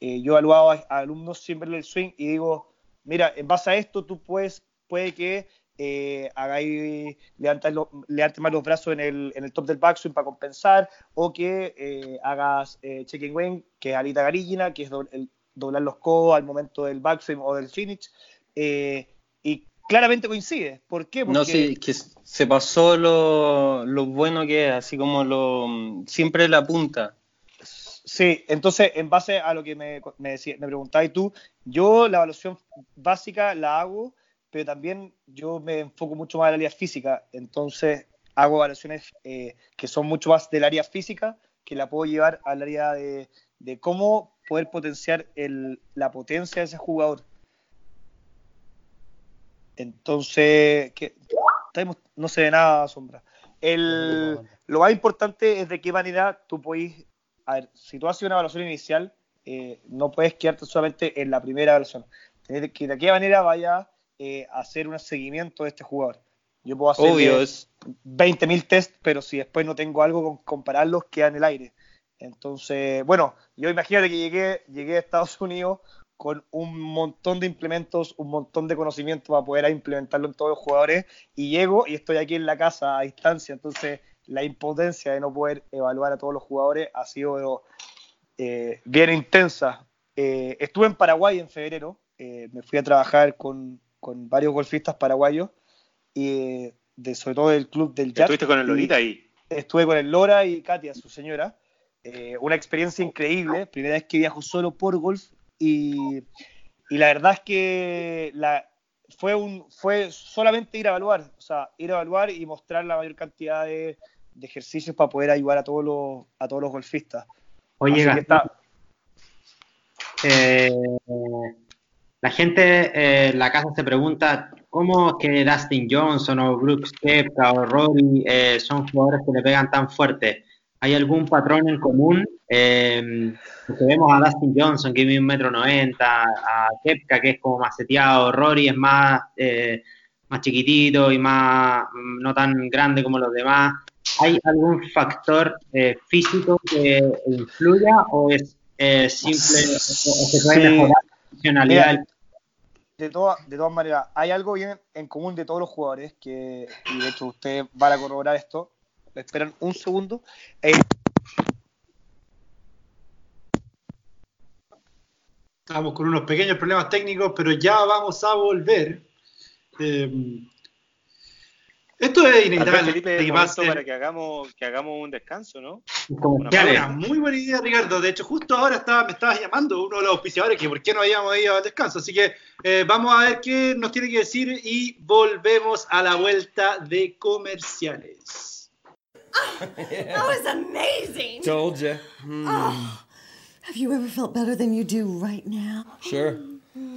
eh, yo he evaluado a, a alumnos sin verle el swing y digo, mira, en base a esto tú puedes, puede que eh, hagáis, levantes, lo- levantes más los brazos en el, en el top del backswing para compensar, o que eh, hagas eh, checking wing, que es alita garillina, que es do- el- doblar los codos al momento del backswing o del finish, eh, y claramente coincide. ¿Por qué? Porque No, sí, que se pasó lo, lo bueno que es, así como lo siempre la punta. Sí, entonces, en base a lo que me, me, decía- me preguntabas tú, yo la evaluación básica la hago, pero también yo me enfoco mucho más en el área física, entonces hago evaluaciones eh, que son mucho más del área física, que la puedo llevar al área de, de cómo poder potenciar el- la potencia de ese jugador. Entonces, no se ve nada, sombra. El, lo más importante es de qué manera tú puedes a ver, si tú haces una evaluación inicial, eh, no puedes quedarte solamente en la primera evaluación. Tienes que de qué manera vaya eh, a hacer un seguimiento de este jugador. Yo puedo hacer Obvio, es 20.000 test, pero si después no tengo algo con compararlos, queda en el aire. Entonces, bueno, yo imagínate que llegué, llegué a Estados Unidos con un montón de implementos, un montón de conocimiento para poder implementarlo en todos los jugadores, y llego y estoy aquí en la casa a distancia, entonces la impotencia de no poder evaluar a todos los jugadores ha sido eh, bien intensa. Eh, estuve en Paraguay en febrero, eh, me fui a trabajar con, con varios golfistas paraguayos, y de, sobre todo del club del Jazz. Estuviste con el y- Lolita ahí. estuve con el Lora y Katia, su señora. Eh, una experiencia increíble, primera vez que viajo solo por golf y, y la verdad es que la, fue, un, fue solamente ir a evaluar, o sea, ir a evaluar y mostrar la mayor cantidad de, de ejercicios para poder ayudar a todos los, a todos los golfistas. Oye, Gastón, está- eh, la gente eh, en la casa se pregunta cómo es que Dustin Johnson o Brooks Koepka o Rory eh, son jugadores que le pegan tan fuerte. ¿Hay algún patrón en común? Eh, porque vemos a Dustin Johnson que mide un metro noventa, a Koepka que es como más seteado, Rory es más, eh, más chiquitito y más mm, no tan grande como los demás. ¿Hay algún factor eh, físico que influya o es eh, simple o se puede Sí. mejorar la funcionalidad? Mira, de, toda- de todas maneras, hay algo bien en común de todos los jugadores, que, y de hecho ustedes van a corroborar esto. Esperan un segundo. Eh, Estamos con unos pequeños problemas técnicos, pero ya vamos a volver. Eh, esto es inevitable. Felipe, para que hagamos, que hagamos un descanso, ¿no? Una muy buena idea, Ricardo. De hecho, justo ahora estaba, me estabas llamando uno de los auspiciadores que por qué no habíamos ido al descanso. Así que eh, vamos a ver qué nos tiene que decir y volvemos a la vuelta de comerciales. That was amazing. Told you. Oh, have you ever felt better than you do right now? Sure.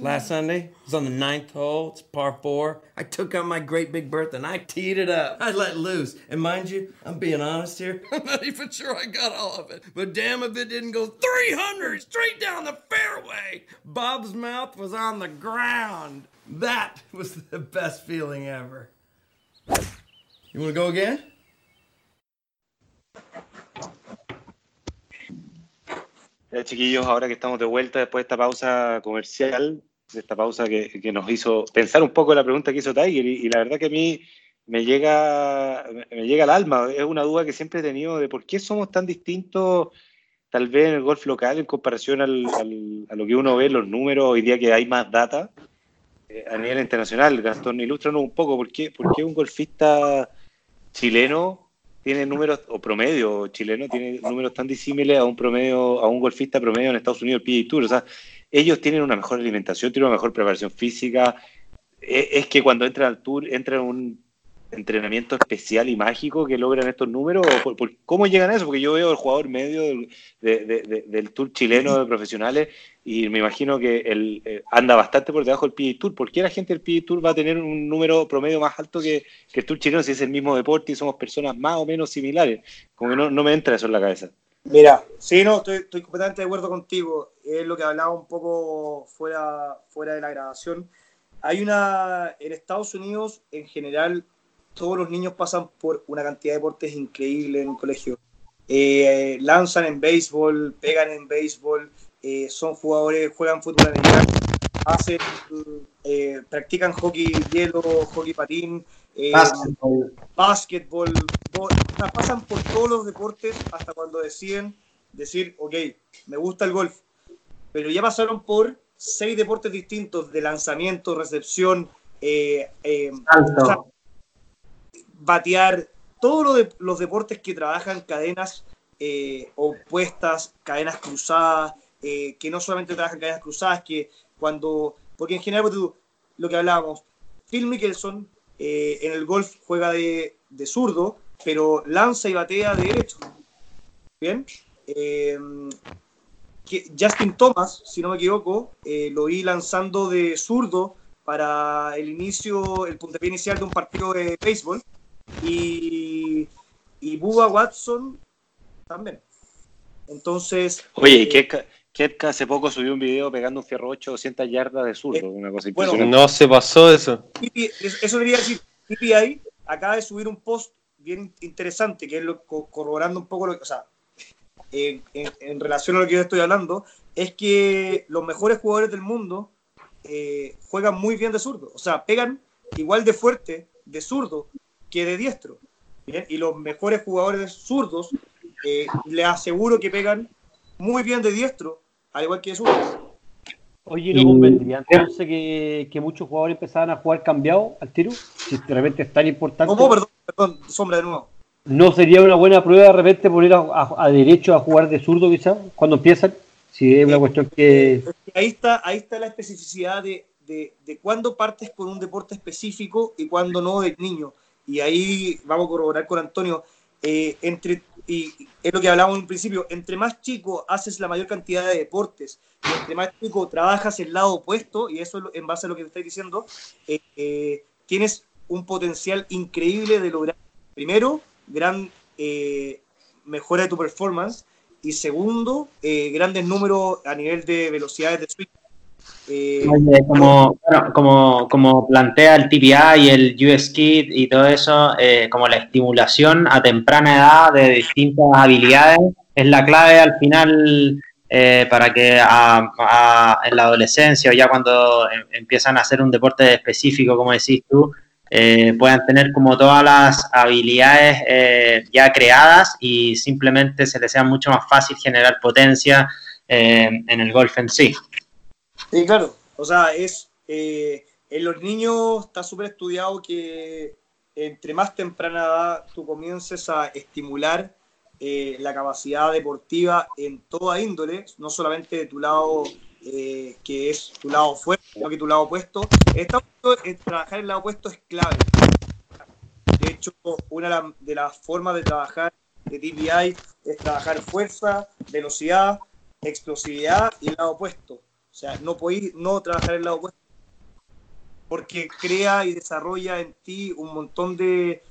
Last Sunday, it was on the ninth hole. It's par four. I took out my great big Bertha and I teed it up. I let loose. And mind you, I'm being honest here. I'm not even sure I got all of it. But damn if it didn't go 300 straight down the fairway. Bob's mouth was on the ground. That was the best feeling ever. You want to go again? Ya, chiquillos, ahora que estamos de vuelta después de esta pausa comercial, de esta pausa que, nos hizo pensar un poco la pregunta que hizo Tiger, y, la verdad que a mí me llega, me llega al alma. Es una duda que siempre he tenido de por qué somos tan distintos, tal vez en el golf local, en comparación al- a lo que uno ve los números hoy día que hay más data eh, a nivel internacional. Gastón, ilústranos un poco, ¿por qué, por qué un golfista chileno tiene números, o promedio chileno, tiene números tan disímiles a un promedio, a un golfista promedio en Estados Unidos, el PGA Tour. O sea, ellos tienen una mejor alimentación, tienen una mejor preparación física. E- Es, que cuando entran al tour, entran en un entrenamiento especial y mágico que logran estos números. ¿O ¿Cómo llegan a eso? Porque yo veo el jugador medio del, de- de- de- del tour chileno de profesionales y me imagino que él eh, anda bastante por debajo del PGA Tour. ¿Por qué la gente del PGA Tour va a tener un número promedio más alto que, el tour chileno si es el mismo deporte y somos personas más o menos similares? Como que no, no me entra eso en la cabeza. Mira, sí, no, estoy, estoy completamente de acuerdo contigo. Es lo que hablaba un poco fuera, fuera de la grabación. Hay una, en Estados Unidos, en general, todos los niños pasan por una cantidad de deportes increíble en el colegio. Eh, lanzan en béisbol, pegan en béisbol, eh, son jugadores, juegan fútbol americano, hacen, eh, practican hockey hielo, hockey patín, eh, Básquetbol. básquetbol, bo- o sea, pasan por todos los deportes hasta cuando deciden decir, ok, me gusta el golf, pero ya pasaron por seis deportes distintos de lanzamiento, recepción, eh, eh, Salto. Batear, todos lo de- los deportes que trabajan cadenas eh, opuestas, cadenas cruzadas, eh, que no solamente trabajan cadenas cruzadas, que cuando, porque en general pues, lo que hablábamos, Phil Mickelson eh, en el golf juega de, de zurdo, pero lanza y batea de derecho. Bien. Justin Thomas, si no me equivoco, lo vi lanzando de zurdo para el inicio, el puntapié inicial de un partido de béisbol. Y, y Bubba Watson también. Entonces. Oye, y eh, Ketka, Ketka hace poco subió un video pegando un fierro 8 200 yardas de zurdo, una cosa Eh, bueno, impresionante. No se pasó eso. Eso debería decir, PPI acaba de subir un post bien interesante, que es lo, co- corroborando un poco lo que, o sea, en, en- en relación a lo que yo estoy hablando, es que los mejores jugadores del mundo eh, juegan muy bien de zurdo, o sea, pegan igual de fuerte de zurdo que de diestro. ¿bien? Y los mejores jugadores zurdos, eh, les aseguro que pegan muy bien de diestro, al igual que de zurdo. Oye, ¿no convendría entonces que, que muchos jugadores empezaran a jugar cambiado al tiro? Si de repente es tan importante. ¿Cómo? Perdón, perdón, sombra de nuevo. ¿No sería una buena prueba de repente poner a, a- a derecho a jugar de zurdo quizás cuando empiezan? Si es una cuestión que... ahí está, ahí está la especificidad de, de, de cuándo partes con un deporte específico y cuándo no de niño. Y ahí vamos a corroborar con Antonio. eh, entre, y es lo que hablábamos en principio, entre más chico haces la mayor cantidad de deportes, y entre más chico trabajas el lado opuesto, y eso es en base a lo que te estoy diciendo, eh, eh, tienes un potencial increíble de lograr, primero, gran mejora de tu performance, y segundo, grandes números a nivel de velocidades de swing. Eh, Oye, como, bueno, como, como plantea el TPI y el US Kit y todo eso, eh, como la estimulación a temprana edad de distintas habilidades es la clave al final eh, para que a- a- en la adolescencia o ya cuando em- empiezan a hacer un deporte específico, como decís tú, puedan tener como todas las habilidades ya creadas y simplemente se les sea mucho más fácil generar potencia en el golf en sí. Sí, claro. O sea, es eh, en los niños está súper estudiado que entre más temprana edad tú comiences a estimular eh, la capacidad deportiva en toda índole, no solamente de tu lado eh, que es tu lado fuerte, sino que tu lado opuesto. Esta, trabajar el lado opuesto es clave. De hecho, una de las formas de trabajar de TPI es trabajar fuerza, velocidad, explosividad y el lado opuesto. O sea, no podéis no trabajar el lado opuesto porque crea y desarrolla en ti un montón de,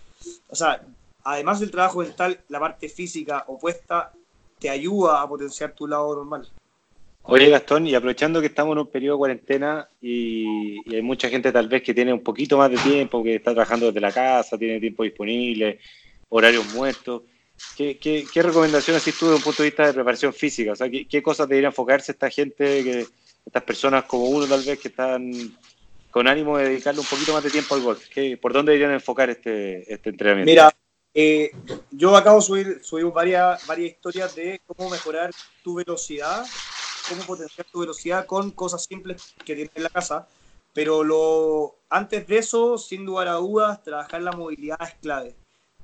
o sea, además del trabajo mental, la parte física opuesta te ayuda a potenciar tu lado normal. Oye Gastón, y aprovechando que estamos en un periodo de cuarentena y, hay mucha gente tal vez que tiene un poquito más de tiempo, que está trabajando desde la casa, tiene tiempo disponible, horarios muertos, ¿qué, qué, qué recomendaciones haces tú desde un punto de vista de preparación física? O sea, ¿qué, qué cosas debería enfocarse esta gente, que, estas personas como uno tal vez que están con ánimo de dedicarle un poquito más de tiempo al golf? ¿Por dónde deberían enfocar este, este entrenamiento? Mira, eh, yo acabo de subir, subir varias, varias historias de cómo mejorar tu velocidad cómo potenciar tu velocidad con cosas simples que tienes en la casa. Pero lo, antes de eso, sin lugar a dudas, trabajar la movilidad es clave.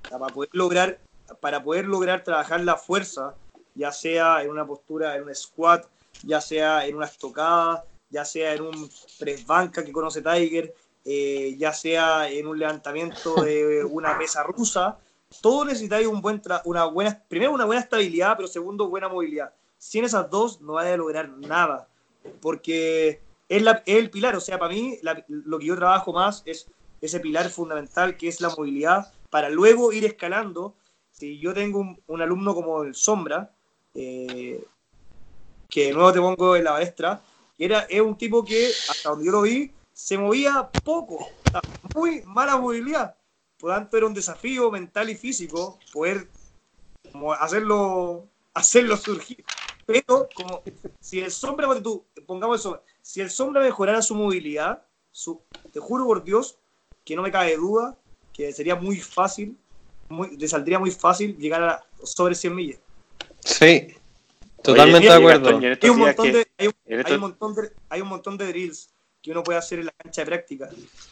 Para poder lograr, para poder lograr trabajar la fuerza, ya sea en una postura, en un squat, ya sea en una estocada, ya sea en un press banca que conoce Tiger, eh, ya sea en un levantamiento de una pesa rusa, todo necesitáis un buen una buena, primero una buena estabilidad, pero segundo buena movilidad sin esas dos no vaya a lograr nada, porque es, la, el pilar, o sea, para mí lo que yo trabajo más es ese pilar fundamental que es la movilidad, para luego ir escalando. Si yo tengo un, alumno como el Sombra, eh, que de nuevo te pongo en la maestra, era, es un tipo que, hasta donde yo lo vi, se movía poco, muy mala movilidad. Por tanto, era un desafío mental y físico poder hacerlo, hacerlo surgir. Pero como si el sombra, tú, pongamos eso, si el sombra mejorara su movilidad, su, te juro por Dios que no me cabe duda que sería muy fácil, muy, le saldría muy fácil llegar a sobre 100 millas. Sí, totalmente de acuerdo. Hay un, montón de, hay, un, montón de, hay un montón de drills que uno puede hacer en la cancha de práctica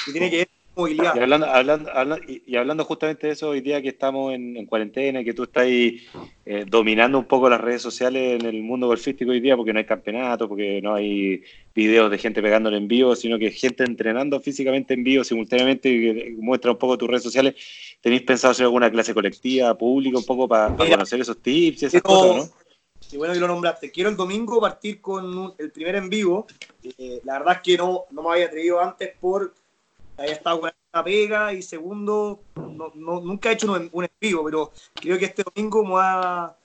y tiene que ver y hablando, hablando, y hablando justamente de eso, hoy día que estamos en, cuarentena y que tú estás ahí, eh, dominando un poco las redes sociales en el mundo golfístico hoy día, porque no hay campeonato, porque no hay videos de gente pegándole en vivo, sino que gente entrenando físicamente en vivo simultáneamente y que muestra un poco tus redes sociales. ¿Tenéis pensado hacer alguna clase colectiva, pública, un poco para, conocer esos tips y esas cosas, no? Sí, bueno que lo nombraste. Quiero el domingo partir con el primer en vivo. Eh, la verdad es que no, no me había atrevido antes por haya estado con la pega y segundo, no, nunca he hecho un, en vivo, pero creo que este domingo me voy a,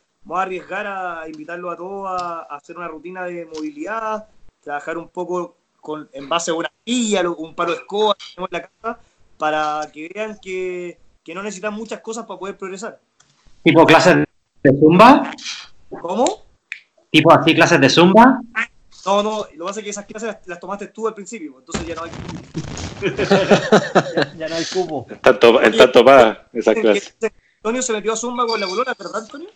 arriesgar a invitarlo a todos a, hacer una rutina de movilidad, trabajar un poco con, en base a una silla, un palo de escoba que tenemos en la casa, para que vean que, que no necesitan muchas cosas para poder progresar. ¿Tipo clases de zumba? ¿Cómo? ¿Tipo así clases de zumba? No, no, lo que pasa es que esas clases las, tomaste tú al principio, entonces ya no hay ya, no hay cubo. Está, to está topada esa clase. Antonio se metió a Zumba con la bolona, ¿verdad, Antonio?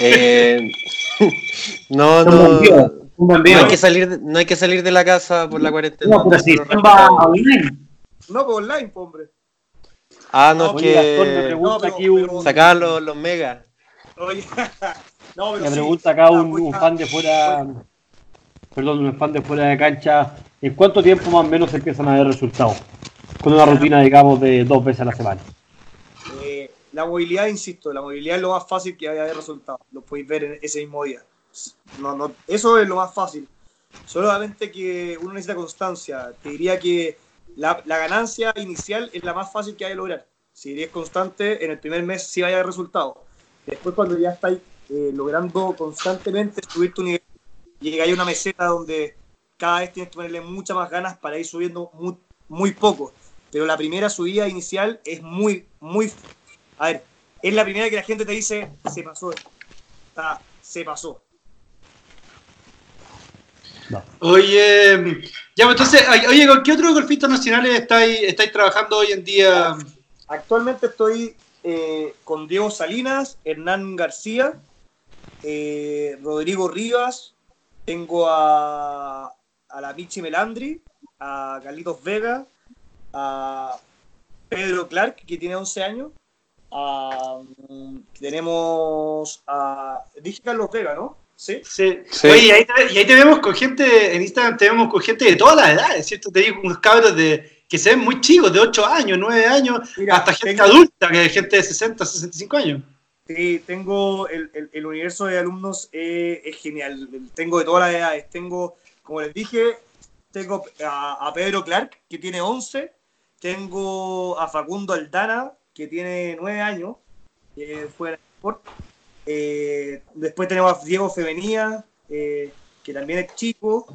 Eh, no, no. No hay, que salir de, no hay que salir de la casa por la cuarentena. No, pero si Zumba online. No, pues online, hombre. Ah, no, es que. No, pero, Sacar los, los megas. Oye, no, pero me pregunta acá un, un, fan de fuera perdón, un fan de fuera de cancha, ¿en cuánto tiempo más o menos empiezan a ver resultados? Con una rutina, digamos, de dos veces a la semana. Eh, la movilidad, insisto, la movilidad es lo más fácil que haya de resultados. Lo podéis ver en ese mismo día. No, no, eso es lo más fácil. Solamente que uno necesita constancia. Te diría que la, ganancia inicial es la más fácil que hay de lograr. Si eres constante, en el primer mes sí vaya a haber resultados. Después, cuando ya estáis eh, logrando constantemente subir tu nivel llega a una meseta donde cada vez tienes que ponerle muchas más ganas para ir subiendo muy, poco. Pero la primera subida inicial es muy, muy... A ver, es la primera que la gente te dice, se pasó. se pasó. Oye, ya, pues, entonces, oye, ¿con qué otros golfistas nacionales estáis, estáis trabajando hoy en día? Actualmente estoy eh, con Diego Salinas, Hernán García, eh, Rodrigo Rivas, tengo a a la Michi Melandri, a Carlitos Vega, a Pedro Clark, que tiene 11 años. a, mm, tenemos a. Dije Carlos Vega, ¿no? Sí. Sí. Sí. Oye, y ahí, te, y ahí te vemos con gente, en Instagram te vemos con gente de todas las edades, ¿cierto? Te digo unos cabros de, que se ven muy chicos, de 8 años, 9 años, Mira, hasta gente tengo- adulta, que es gente de 60, 65 años. Sí, tengo el, el- el universo de alumnos eh, es genial. Tengo de todas las edades. Tengo, como les dije, tengo a, a Pedro Clark, que tiene 11. Tengo a Facundo Aldana, que tiene 9 años, que fue en sport. Eh, después tenemos a Diego Femenía, eh, que también es chico.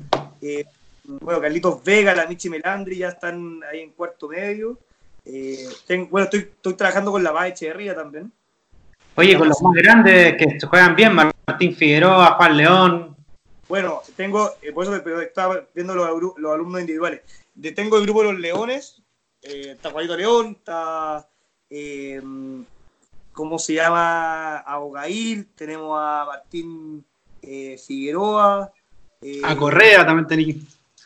Bueno, Carlitos Vega, la Michi Melandri ya están ahí en cuarto medio. Eh, bueno, estoy, estoy trabajando con la Paz Echeverría también. Oye, con los más grandes que se juegan bien, Martín Figueroa, Juan León. Bueno, tengo, eh, por eso estaba viendo los, alumnos individuales. De- tengo el grupo de los Leones, eh, está Juanito León, está, eh, ¿cómo se llama? Abogail, tenemos a Martín eh, Figueroa. A Correa también tenía.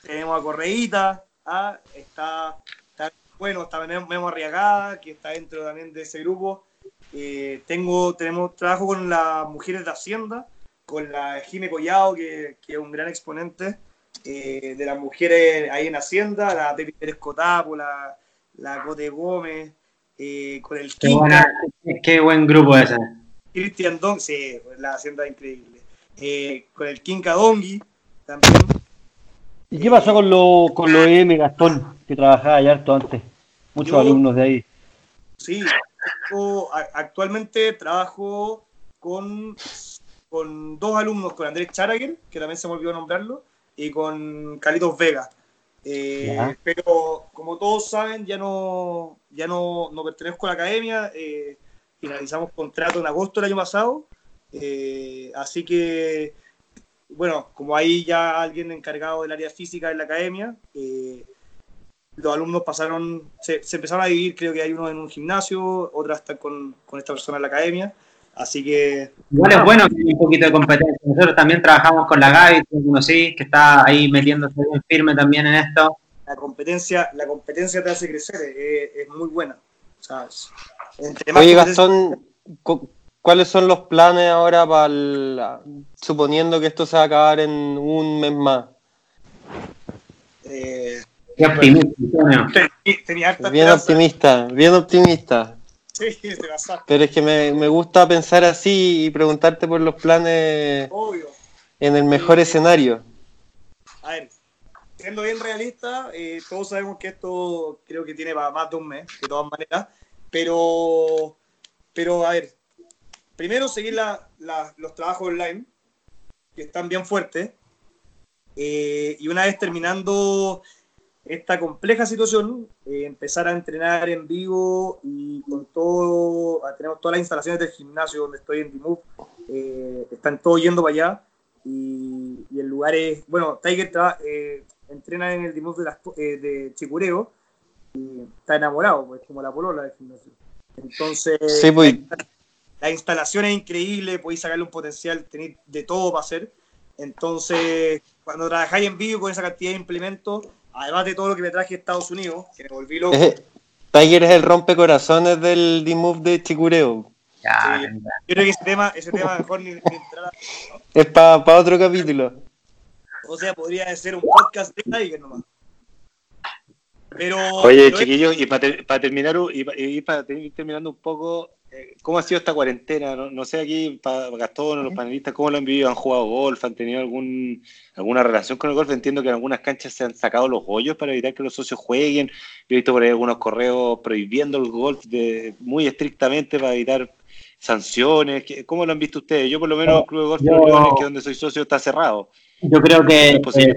Tenemos a Correíta, ah, está, está- bueno, está Memo Arriagada, que está dentro también de ese grupo. Eh, tengo, tenemos trabajo con las mujeres de Hacienda, con la Jime Collado, que, que es un gran exponente eh, de las mujeres ahí en Hacienda, la Pepi Pérez Cotapo, la, la Cote Gómez, eh, con el Qué, buena, qué buen grupo ese. Cristian Don, sí, la Hacienda es increíble. Eh, con el Kinka Dongi también. ¿Y qué pasó con lo, con lo M Gastón, que trabajaba allá harto antes? Muchos Yo- alumnos de ahí. Sí, actualmente trabajo con, con dos alumnos, con Andrés Charaguer, que también se me olvidó nombrarlo, y con Carlitos Vega. Eh, Ya. pero como todos saben, ya no, ya no, no pertenezco a la academia. eh, finalizamos contrato en agosto del año pasado. eh, así que, bueno, como hay ya alguien encargado del área física en la academia, eh, los alumnos pasaron, se, se empezaron a dividir, creo que hay uno en un gimnasio, otras están con, con esta persona en la academia. Así que, Igual es bueno que haya un poquito de competencia. Nosotros también trabajamos con la Gaby, conocí, que está ahí metiéndose bien firme también en esto. la competencia, la competencia te hace crecer, es, es muy buena. O sea, es- entre más Oye, Gastón, ¿cuáles son los planes ahora para el, suponiendo que esto se va a acabar en un mes más? eh, Qué optimista, Bien optimista, bien optimista. Sí, te pasaste, Pero es que me, me gusta pensar así y preguntarte por los planes obvio. en el mejor escenario. A ver, siendo bien realista, eh, todos sabemos que esto creo que tiene para más de un mes, de todas maneras. Pero, pero a ver, primero seguir la- la- los trabajos online, que están bien fuertes. eh, y una vez terminando esta compleja situación, eh, empezar a entrenar en vivo y con todo, ah, tenemos todas las instalaciones del gimnasio donde estoy en Dimove, eh, están todos yendo para allá y, y el lugar es, bueno, Tiger traba- eh, entrena en el Dimove de, las, eh, de Chicureo y está enamorado, pues como la polola del gimnasio. Entonces, Sí, pues. La instalación es increíble, podéis sacarle un potencial, tenéis de todo para hacer. Entonces, cuando trabajáis en vivo con esa cantidad de implementos, además de todo lo que me traje de Estados Unidos, que me volví loco, Tiger es el rompecorazones del D-Move de Chicureo. Ya, Sí. yo creo que ese tema, ese tema mejor ni, ni entrar a- Es para otro capítulo. O sea, podría ser un podcast de Tiger nomás. Pero, Oye, pero es- chiquillos, y para terminar, y para ir terminando un poco, ¿cómo ha sido esta cuarentena? No, no sé aquí, para Gastón o los panelistas, ¿cómo lo han vivido? ¿Han jugado golf? ¿Han tenido algún, alguna relación con el golf? Entiendo que en algunas canchas se han sacado los hoyos para evitar que los socios jueguen. Yo he visto por ahí algunos correos prohibiendo el golf de, muy estrictamente para evitar sanciones. ¿Qué- ¿Cómo lo han visto ustedes? Yo por lo menos el Club de Golf Yo- Leones, que donde soy socio, está cerrado. Yo creo que eh,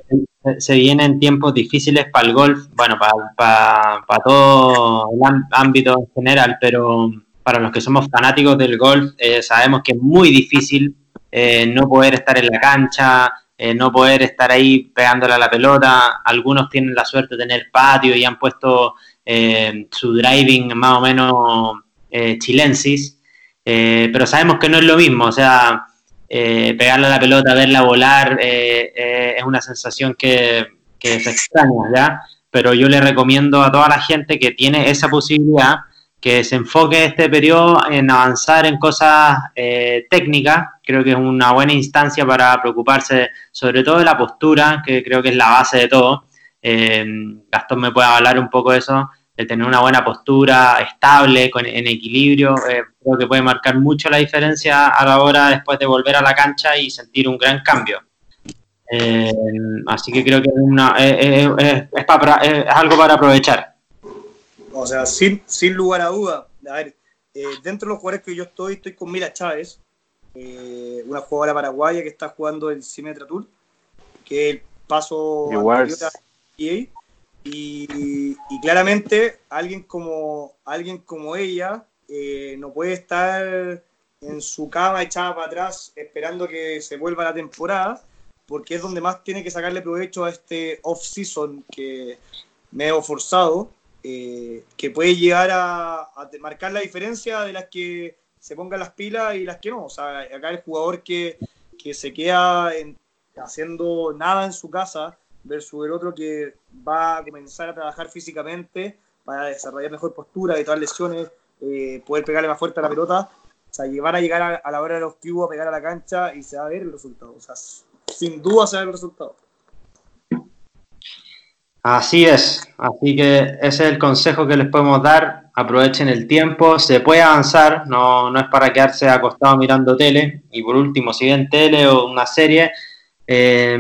se- vienen tiempos difíciles para el golf, bueno, para todo el ámbito en general, pero para los que somos fanáticos del golf, eh, sabemos que es muy difícil eh, no poder estar en la cancha, eh, no poder estar ahí pegándole a la pelota. Algunos tienen la suerte de tener patio y han puesto su driving más o menos chilensis, pero sabemos que no es lo mismo, o sea, pegarle a la pelota, verla volar, es una sensación que, que se extraña, ¿ya? Pero yo le recomiendo a toda la gente que tiene esa posibilidad que se enfoque este periodo en avanzar en cosas eh, técnicas. Creo que es una buena instancia para preocuparse sobre todo de la postura, que creo que es la base de todo. Eh, Gastón me puede hablar un poco de eso, de tener una buena postura estable, con, en equilibrio. Eh, creo que puede marcar mucho la diferencia a la hora después de volver a la cancha y sentir un gran cambio. Así que creo que es, es, es algo para aprovechar. O sea, sin, sin lugar a duda. A ver, eh, dentro de los jugadores que yo estoy, estoy con Mila Chávez, eh, una jugadora paraguaya que está jugando el Cimetra Tour, que es el paso a EA. Y, y claramente alguien como, alguien como ella eh, no puede estar en su cama echada para atrás esperando que se vuelva la temporada, porque es donde más tiene que sacarle provecho a este off-season que medio forzado, eh, que puede llegar a, marcar la diferencia de las que se pongan las pilas y las que no. O sea, acá el jugador que, se queda en- haciendo nada en su casa versus el otro que va a comenzar a trabajar físicamente para desarrollar mejor postura, evitar lesiones, eh, poder pegarle más fuerte a la pelota. O sea, llevar a llegar a, a la hora de los cubos a pegar a la cancha y se va a ver el resultado. O sea, sin duda se va a ver el resultado. Así es, así que ese es el consejo que les podemos dar. Aprovechen el tiempo, se puede avanzar, no, no es para quedarse acostado mirando tele. Y por último, si ven tele o una serie, eh,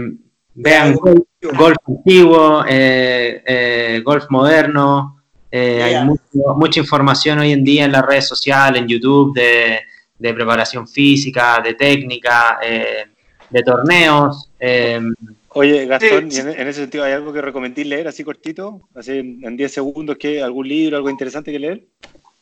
vean golf, golf antiguo, eh, eh, golf moderno. eh, hay mucho- mucha información hoy en día en las redes sociales, en YouTube, de, de preparación física, de técnica, eh, de torneos. eh, Oye, Gastón, Sí, y en, en ese sentido, ¿hay algo que recomendís leer así cortito? Así en en 10 segundos, ¿qué? ¿Algún libro, algo interesante que leer?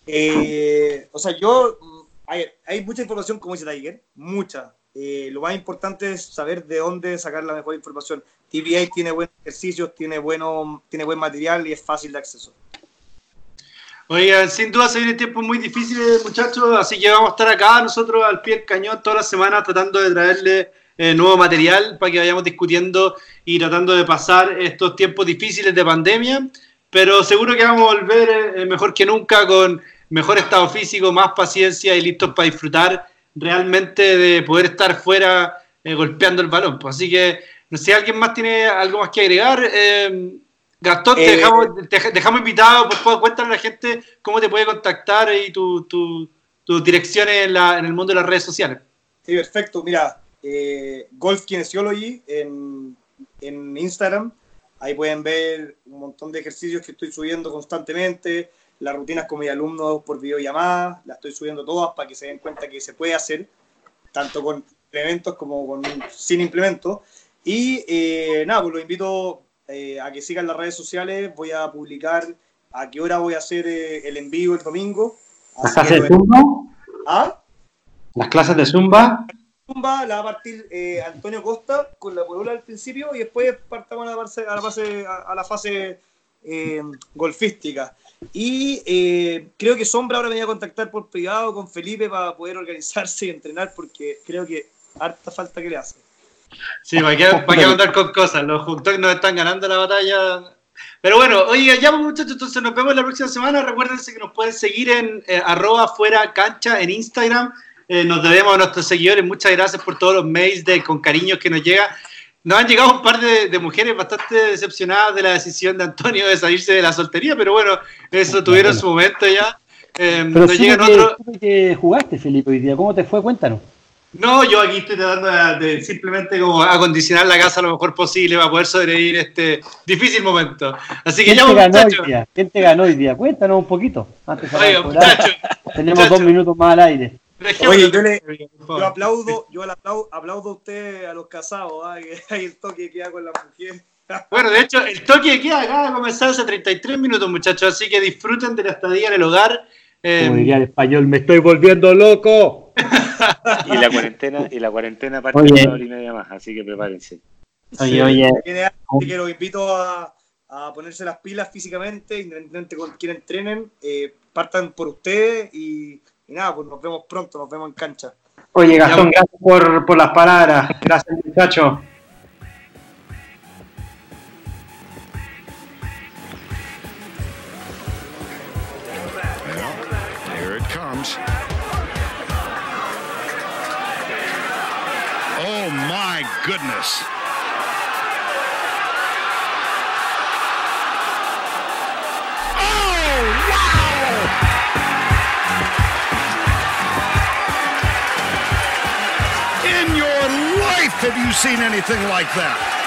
Eh, o sea, yo. mm, Hay, hay mucha información, como dice Tiger, mucha. Eh, lo más importante es saber de dónde sacar la mejor información. TVA tiene buenos ejercicios, tiene, bueno, tiene buen material y es fácil de acceso. Oigan, sin duda se vienen tiempos muy difíciles, muchachos, así que vamos a estar acá nosotros al pie del cañón todas las semanas tratando de traerle eh, nuevo material para que vayamos discutiendo y tratando de pasar estos tiempos difíciles de pandemia, pero seguro que vamos a volver eh, mejor que nunca con mejor estado físico, más paciencia y listos para disfrutar realmente de poder estar fuera eh, golpeando el balón. Pues, así que, no sé, ¿alguien más tiene algo más que agregar? Gastón, te, dejamos, te dejamos invitado, por favor, cuéntale a la gente cómo te puede contactar y tu, tu, tus direcciones en, la- en el mundo de las redes sociales. Sí, perfecto. Mira, eh, Golf Kinesiology en, en Instagram. Ahí pueden ver un montón de ejercicios que estoy subiendo constantemente. Las rutinas con mis alumnos por videollamada. Las estoy subiendo todas para que se den cuenta que se puede hacer, tanto con implementos como con, sin implementos. Y eh, nada, pues los invito eh, a que sigan las redes sociales. Voy a publicar a qué hora voy a hacer eh, el envío el domingo. ¿Las clases de Zumba? ¿Ah? ¿Las clases de Zumba? La va a partir eh, Antonio Costa con la polola al principio y después partamos a la fase, a la eh, golfística. Y eh, creo que Sombra ahora me voy a contactar por privado con Felipe para poder organizarse y entrenar porque creo que harta falta que le hace. Sí, ¿para qué, para andar con cosas? Los dogs nos están ganando la batalla. Pero bueno, oye, ya pues, muchachos, entonces nos vemos la próxima semana. Recuérdense que nos pueden seguir en eh, en Instagram. Eh, nos debemos a nuestros seguidores. Muchas gracias por todos los mails de con cariños que nos llega. Nos han llegado un par de, de mujeres bastante decepcionadas de la decisión de Antonio de salirse de la soltería, pero bueno, eso tuvieron su momento ya. Eh, Pero nos llegan que, otros. que jugaste, Felipe, hoy día. ¿Cómo te fue? Cuéntanos. No, yo aquí estoy tratando de, simplemente como acondicionar la casa lo mejor posible para poder sobrevivir este difícil momento. Así que ¿Quién ya, muchachos. ¿Quién te ganó hoy día? Cuéntanos un poquito. Antes Oiga, muchachos. Tenemos muchachos. dos minutos más al aire. Oye, yo, le, yo aplaudo, yo le aplaudo, aplaudo a usted a los casados, ¿ah? que hay el toque que da con la mujer. Bueno, de hecho, el toque de queda acaba de comenzar hace 33 minutos, muchachos, así que disfruten de la estadía en el hogar. Eh, Como diría el español, me estoy volviendo loco. Y la cuarentena, y la cuarentena parte Oye. de una hora y media más, así que prepárense. Oye, oye, Tiene- Así que los invito a, a ponerse las pilas físicamente, independientemente con quién entrenen, eh, partan por ustedes y, y nada, pues nos vemos pronto, nos vemos en cancha. Oye, Gastón, gracias por, las palabras. Gracias, muchacho. Oh my goodness. Life have you seen anything like that?